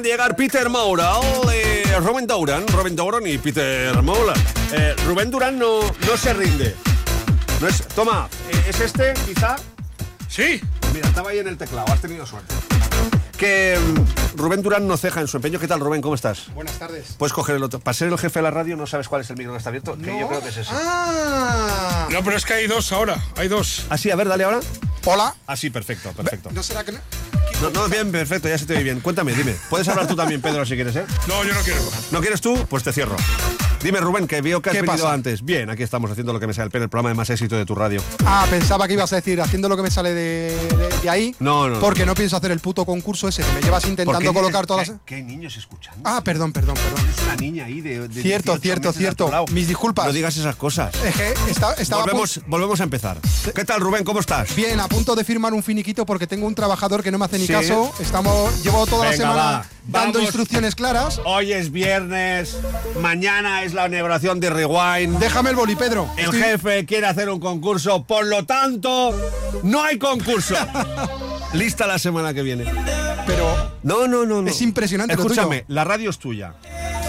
Acaban de llegar Peter Maural, eh, Rubén Douran, Rubén Douran y Peter Maural. Eh, Rubén Durán no, no se rinde. No es, toma, eh, ¿es este quizá? Sí. Mira, estaba ahí en el teclado, has tenido suerte. Que mm, Rubén Durán no ceja en su empeño. ¿Qué tal, Rubén? ¿Cómo estás? Buenas tardes. Puedes coger el otro. Para ser el jefe de la radio no sabes cuál es el micro que está abierto, que yo creo que es ese. Ah. No, pero es que hay dos ahora. Hay dos. Ah, sí, a ver, dale ahora. Hola. Ah, sí, perfecto, perfecto. ¿No será que no? No, no, bien, perfecto, ya se te oye bien. Cuéntame, dime. Puedes hablar tú también, Pedro, si quieres, ¿eh? No, yo no quiero. ¿No quieres tú? Pues te cierro. Dime, Rubén, que veo que has ¿Qué venido pasa? antes. Bien, aquí estamos haciendo lo que me sale el pelo, el programa de más éxito de tu radio. Ah, pensaba que ibas a decir haciendo lo que me sale de, de- de ahí. No, no, no. Porque no pienso hacer el puto concurso ese que me llevas ¿Por intentando qué colocar todas las. hay niños escuchando? Ah, perdón, perdón, perdón. Es una niña ahí de. de Cierto, 18 cierto, cierto. Mis disculpas. No digas esas cosas. Es que esta- estaba a Volvemos, a empezar. ¿Qué tal, Rubén? ¿Cómo estás? Bien, a punto de firmar un finiquito porque tengo un trabajador que no me hace ni Sí. caso. Estamos, llevo toda la semana va. dando Vamos. instrucciones claras. Hoy es viernes, mañana es la inauguración de Rewind. Déjame el boli, Pedro. El Estoy- jefe quiere hacer un concurso, por lo tanto, no hay concurso. (laughs) Lista la semana que viene. Pero No, no, no, no. Es impresionante lo Escúchame, tuyo. la radio es tuya.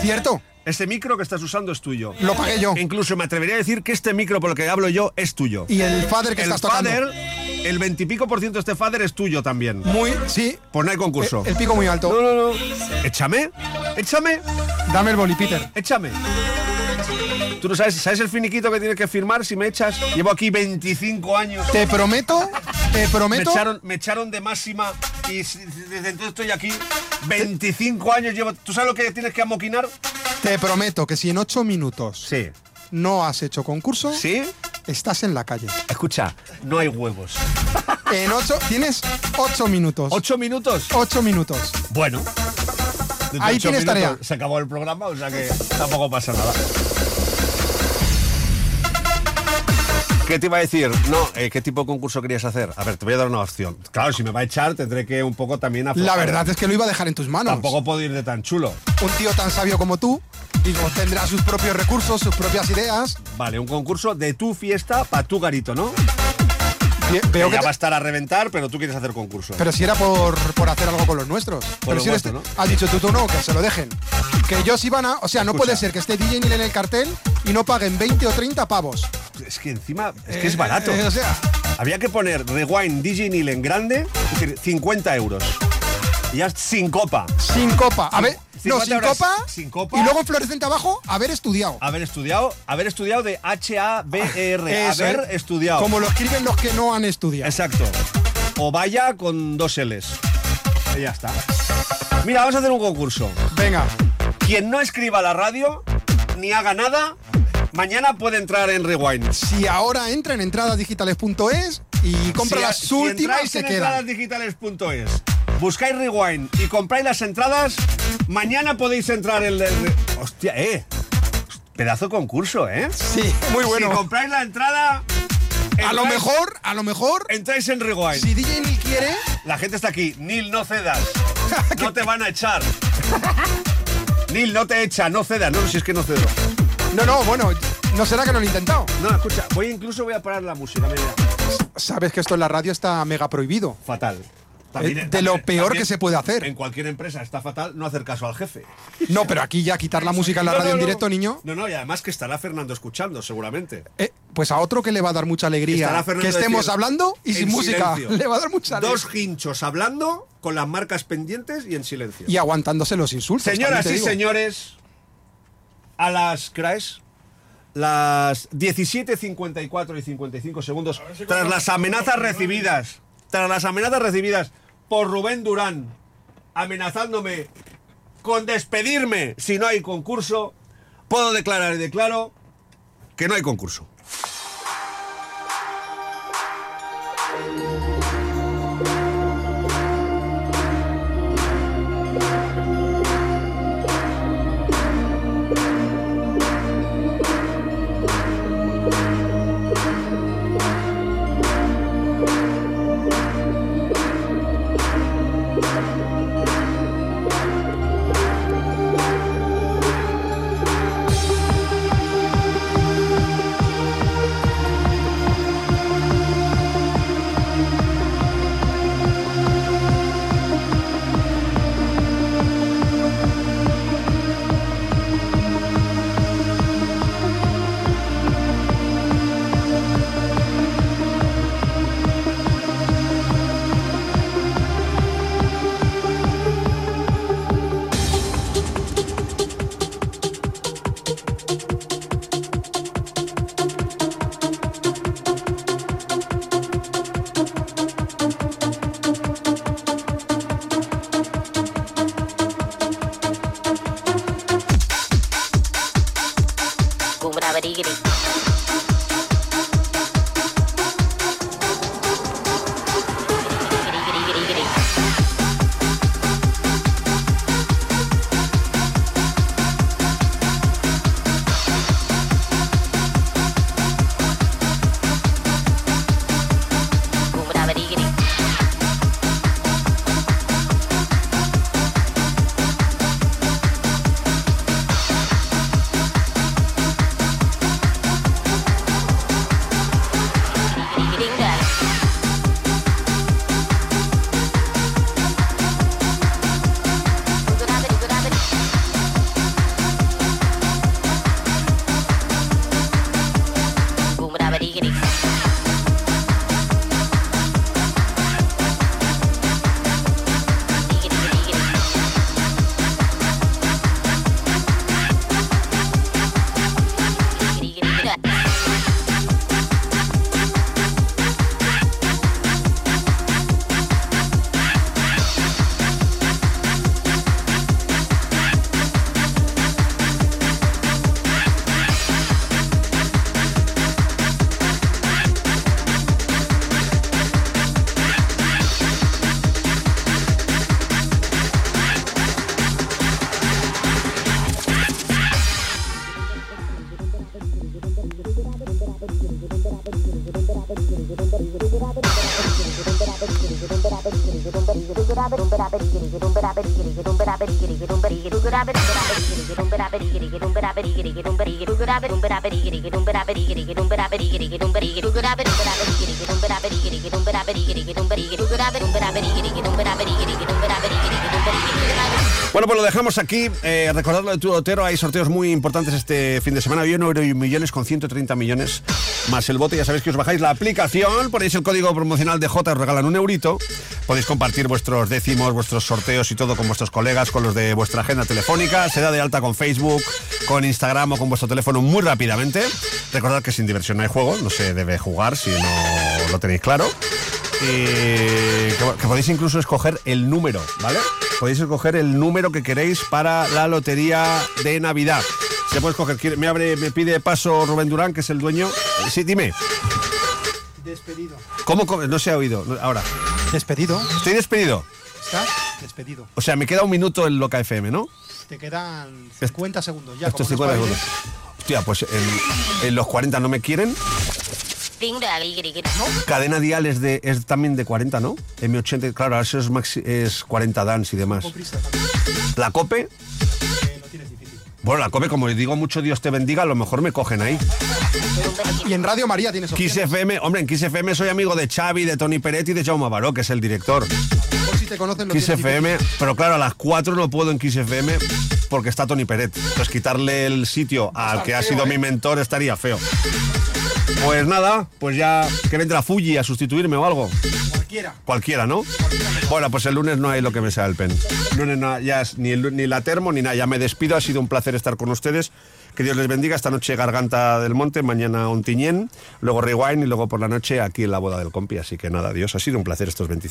¿Cierto? Este micro que estás usando es tuyo. Lo pagué yo. Incluso me atrevería a decir que este micro por el que hablo yo es tuyo. Y el fader que el estás tocando. fader, el veintipico por ciento de este fader es tuyo también. Muy, sí. Pues no hay concurso. El, el pico muy alto. No, no, no. Échame, échame, Dame el boli, Peter. échame. Tú no sabes, ¿sabes el finiquito que tienes que firmar si me echas? Llevo aquí 25 años. Te prometo, te Me prometo. echaron, me echaron de máxima y desde entonces estoy aquí. 25 años llevo. ¿Tú sabes lo que tienes que amoquinar? Te prometo que si en ocho minutos Sí. no has hecho concurso, ¿Sí? estás en la calle. Escucha, no hay huevos. En ocho, tienes ocho minutos. ¿Ocho minutos? Ocho minutos. Bueno. Ahí tienes minutos tarea. Se acabó el programa, o sea que tampoco pasa nada. ¿Qué te iba a decir? No, eh, ¿qué tipo de concurso querías hacer? A ver, te voy a dar una opción. Claro, si me va a echar, tendré que un poco también La aflojar. verdad es que lo iba a dejar en tus manos. Tampoco puedo ir de tan chulo. Un tío tan sabio como tú, digo, tendrá sus propios recursos, sus propias ideas. Vale, un concurso de tu fiesta para tu garito, ¿no? Veo que que ya va a estar a reventar, pero tú quieres hacer concurso. Pero si era por, por hacer algo con los nuestros. Pero los si eres- has dicho tú, tú no, que se lo dejen. Que ellos iban a. O sea, no Escucha. puede ser que esté DJ Neil en el cartel y no paguen 20 o 30 pavos. Es que encima, es que Eh, es barato. eh, o sea. Había que poner Rewind DJ Neil en grande, es decir, 50 euros. Y ya sin copa. Sin copa. A ver, no, 50 sin copa, sin copa. Y luego en fluorescente abajo, haber estudiado. Haber estudiado, haber estudiado de H-A-B-E-R. Eso, haber ¿eh? estudiado. Como lo escriben los que no han estudiado. Exacto. O vaya con dos L's. Y ya está. Mira, vamos a hacer un concurso. Venga. Quien no escriba a la radio ni haga nada, mañana puede entrar en Rewind. Si ahora entra en entradasdigitales.es y compra Si- las si últimas, se en entradasdigitales.es, buscáis Rewind y compráis las entradas, mañana podéis entrar en el... Hostia, eh. Pedazo concurso, ¿eh? Sí, muy bueno. Si compráis la entrada... A lo mejor, a lo mejor, Entráis en Rewind. si DJ Neil quiere, La gente está aquí. Nil, no cedas. (laughs) No te van a echar. (laughs) Nil, no te echa, no cedas. No, si es que no cedo. No, no, bueno, no será que no lo he intentado. No, escucha, voy incluso voy a parar la música. mira. Sabes que esto en la radio está mega prohibido. Fatal. Eh, de lo peor también que se puede hacer. En cualquier empresa está fatal no hacer caso al jefe. No, pero aquí ya quitar la música en la No, radio no, en directo, niño. No, no, y además que estará Fernando escuchando, seguramente. eh, pues a otro que le va a dar mucha alegría que estemos decir, hablando y sin música. silencio. (laughs) Le va a dar mucha alegría. Dos hinchos hablando con las marcas pendientes y en silencio. Y aguantándose los insultos. Señoras y digo. señores, a las ¿crees? las 17.54 y 55 segundos, tras las amenazas recibidas, tras las amenazas recibidas por Rubén Durán, amenazándome con despedirme si no hay concurso, puedo declarar y declaro que no hay concurso. Bueno, pues lo dejamos aquí. Eh, recordadlo de tu Otero, hay sorteos muy importantes este fin de semana. Hoy en euro y millones con 130 millones más el bote. Ya sabéis que os bajáis la aplicación, ponéis el código promocional de J, os regalan un eurito. Podéis compartir vuestros décimos, vuestros sorteos y todo con vuestros colegas, con los de vuestra agenda telefónica. Se da de alta con Facebook, con Instagram o con vuestro teléfono muy rápidamente. Recordad que sin diversión no hay juego, no se debe jugar si no lo tenéis claro. Y que, que podéis incluso escoger el número, ¿vale? Podéis escoger el número que queréis para la lotería de Navidad. Se puede escoger, me, abre, me pide paso Rubén Durán, que es el dueño. Eh, Sí, dime. Despedido. ¿Cómo? co- No se ha oído. Ahora. Despedido. Estoy despedido. ¿Estás? Despedido. O sea, me queda un minuto en Loca FM, ¿no? Te quedan 50 segundos ya. Estos como no 50 espabiles. segundos. Hostia, pues en, en los 40 no me quieren. Cadena dial es, de, es también de 40, ¿no? M80, claro, ahora eso es, maxi- es 40 dance y demás. La COPE. Bueno, la COPE, como digo mucho Dios te bendiga, a lo mejor me cogen ahí. Y en Radio María tienes Kiss. FM, hombre, en Kiss FM soy amigo de Xavi, de Tony Peretti y de Jaume Baró, que es el director. Te conocen lo Kiss FM, pero claro, a las 4 no puedo en Kiss FM porque está Tony Peret. Entonces quitarle el sitio al que ha sido mi mentor estaría feo. Pues nada, pues ya que vendrá Fuji a sustituirme o algo. Cualquiera. Cualquiera, ¿no? Bueno, pues el lunes no hay lo que me sea el pen. Lunes no, ya es ni, el lu- ni la termo ni nada. Ya me despido. Ha sido un placer estar con ustedes. Que Dios les bendiga. Esta noche Garganta del Monte, mañana Ontiñén, luego Rewind y luego por la noche aquí en la boda del compi. Así que nada, Dios, ha sido un placer estos 25.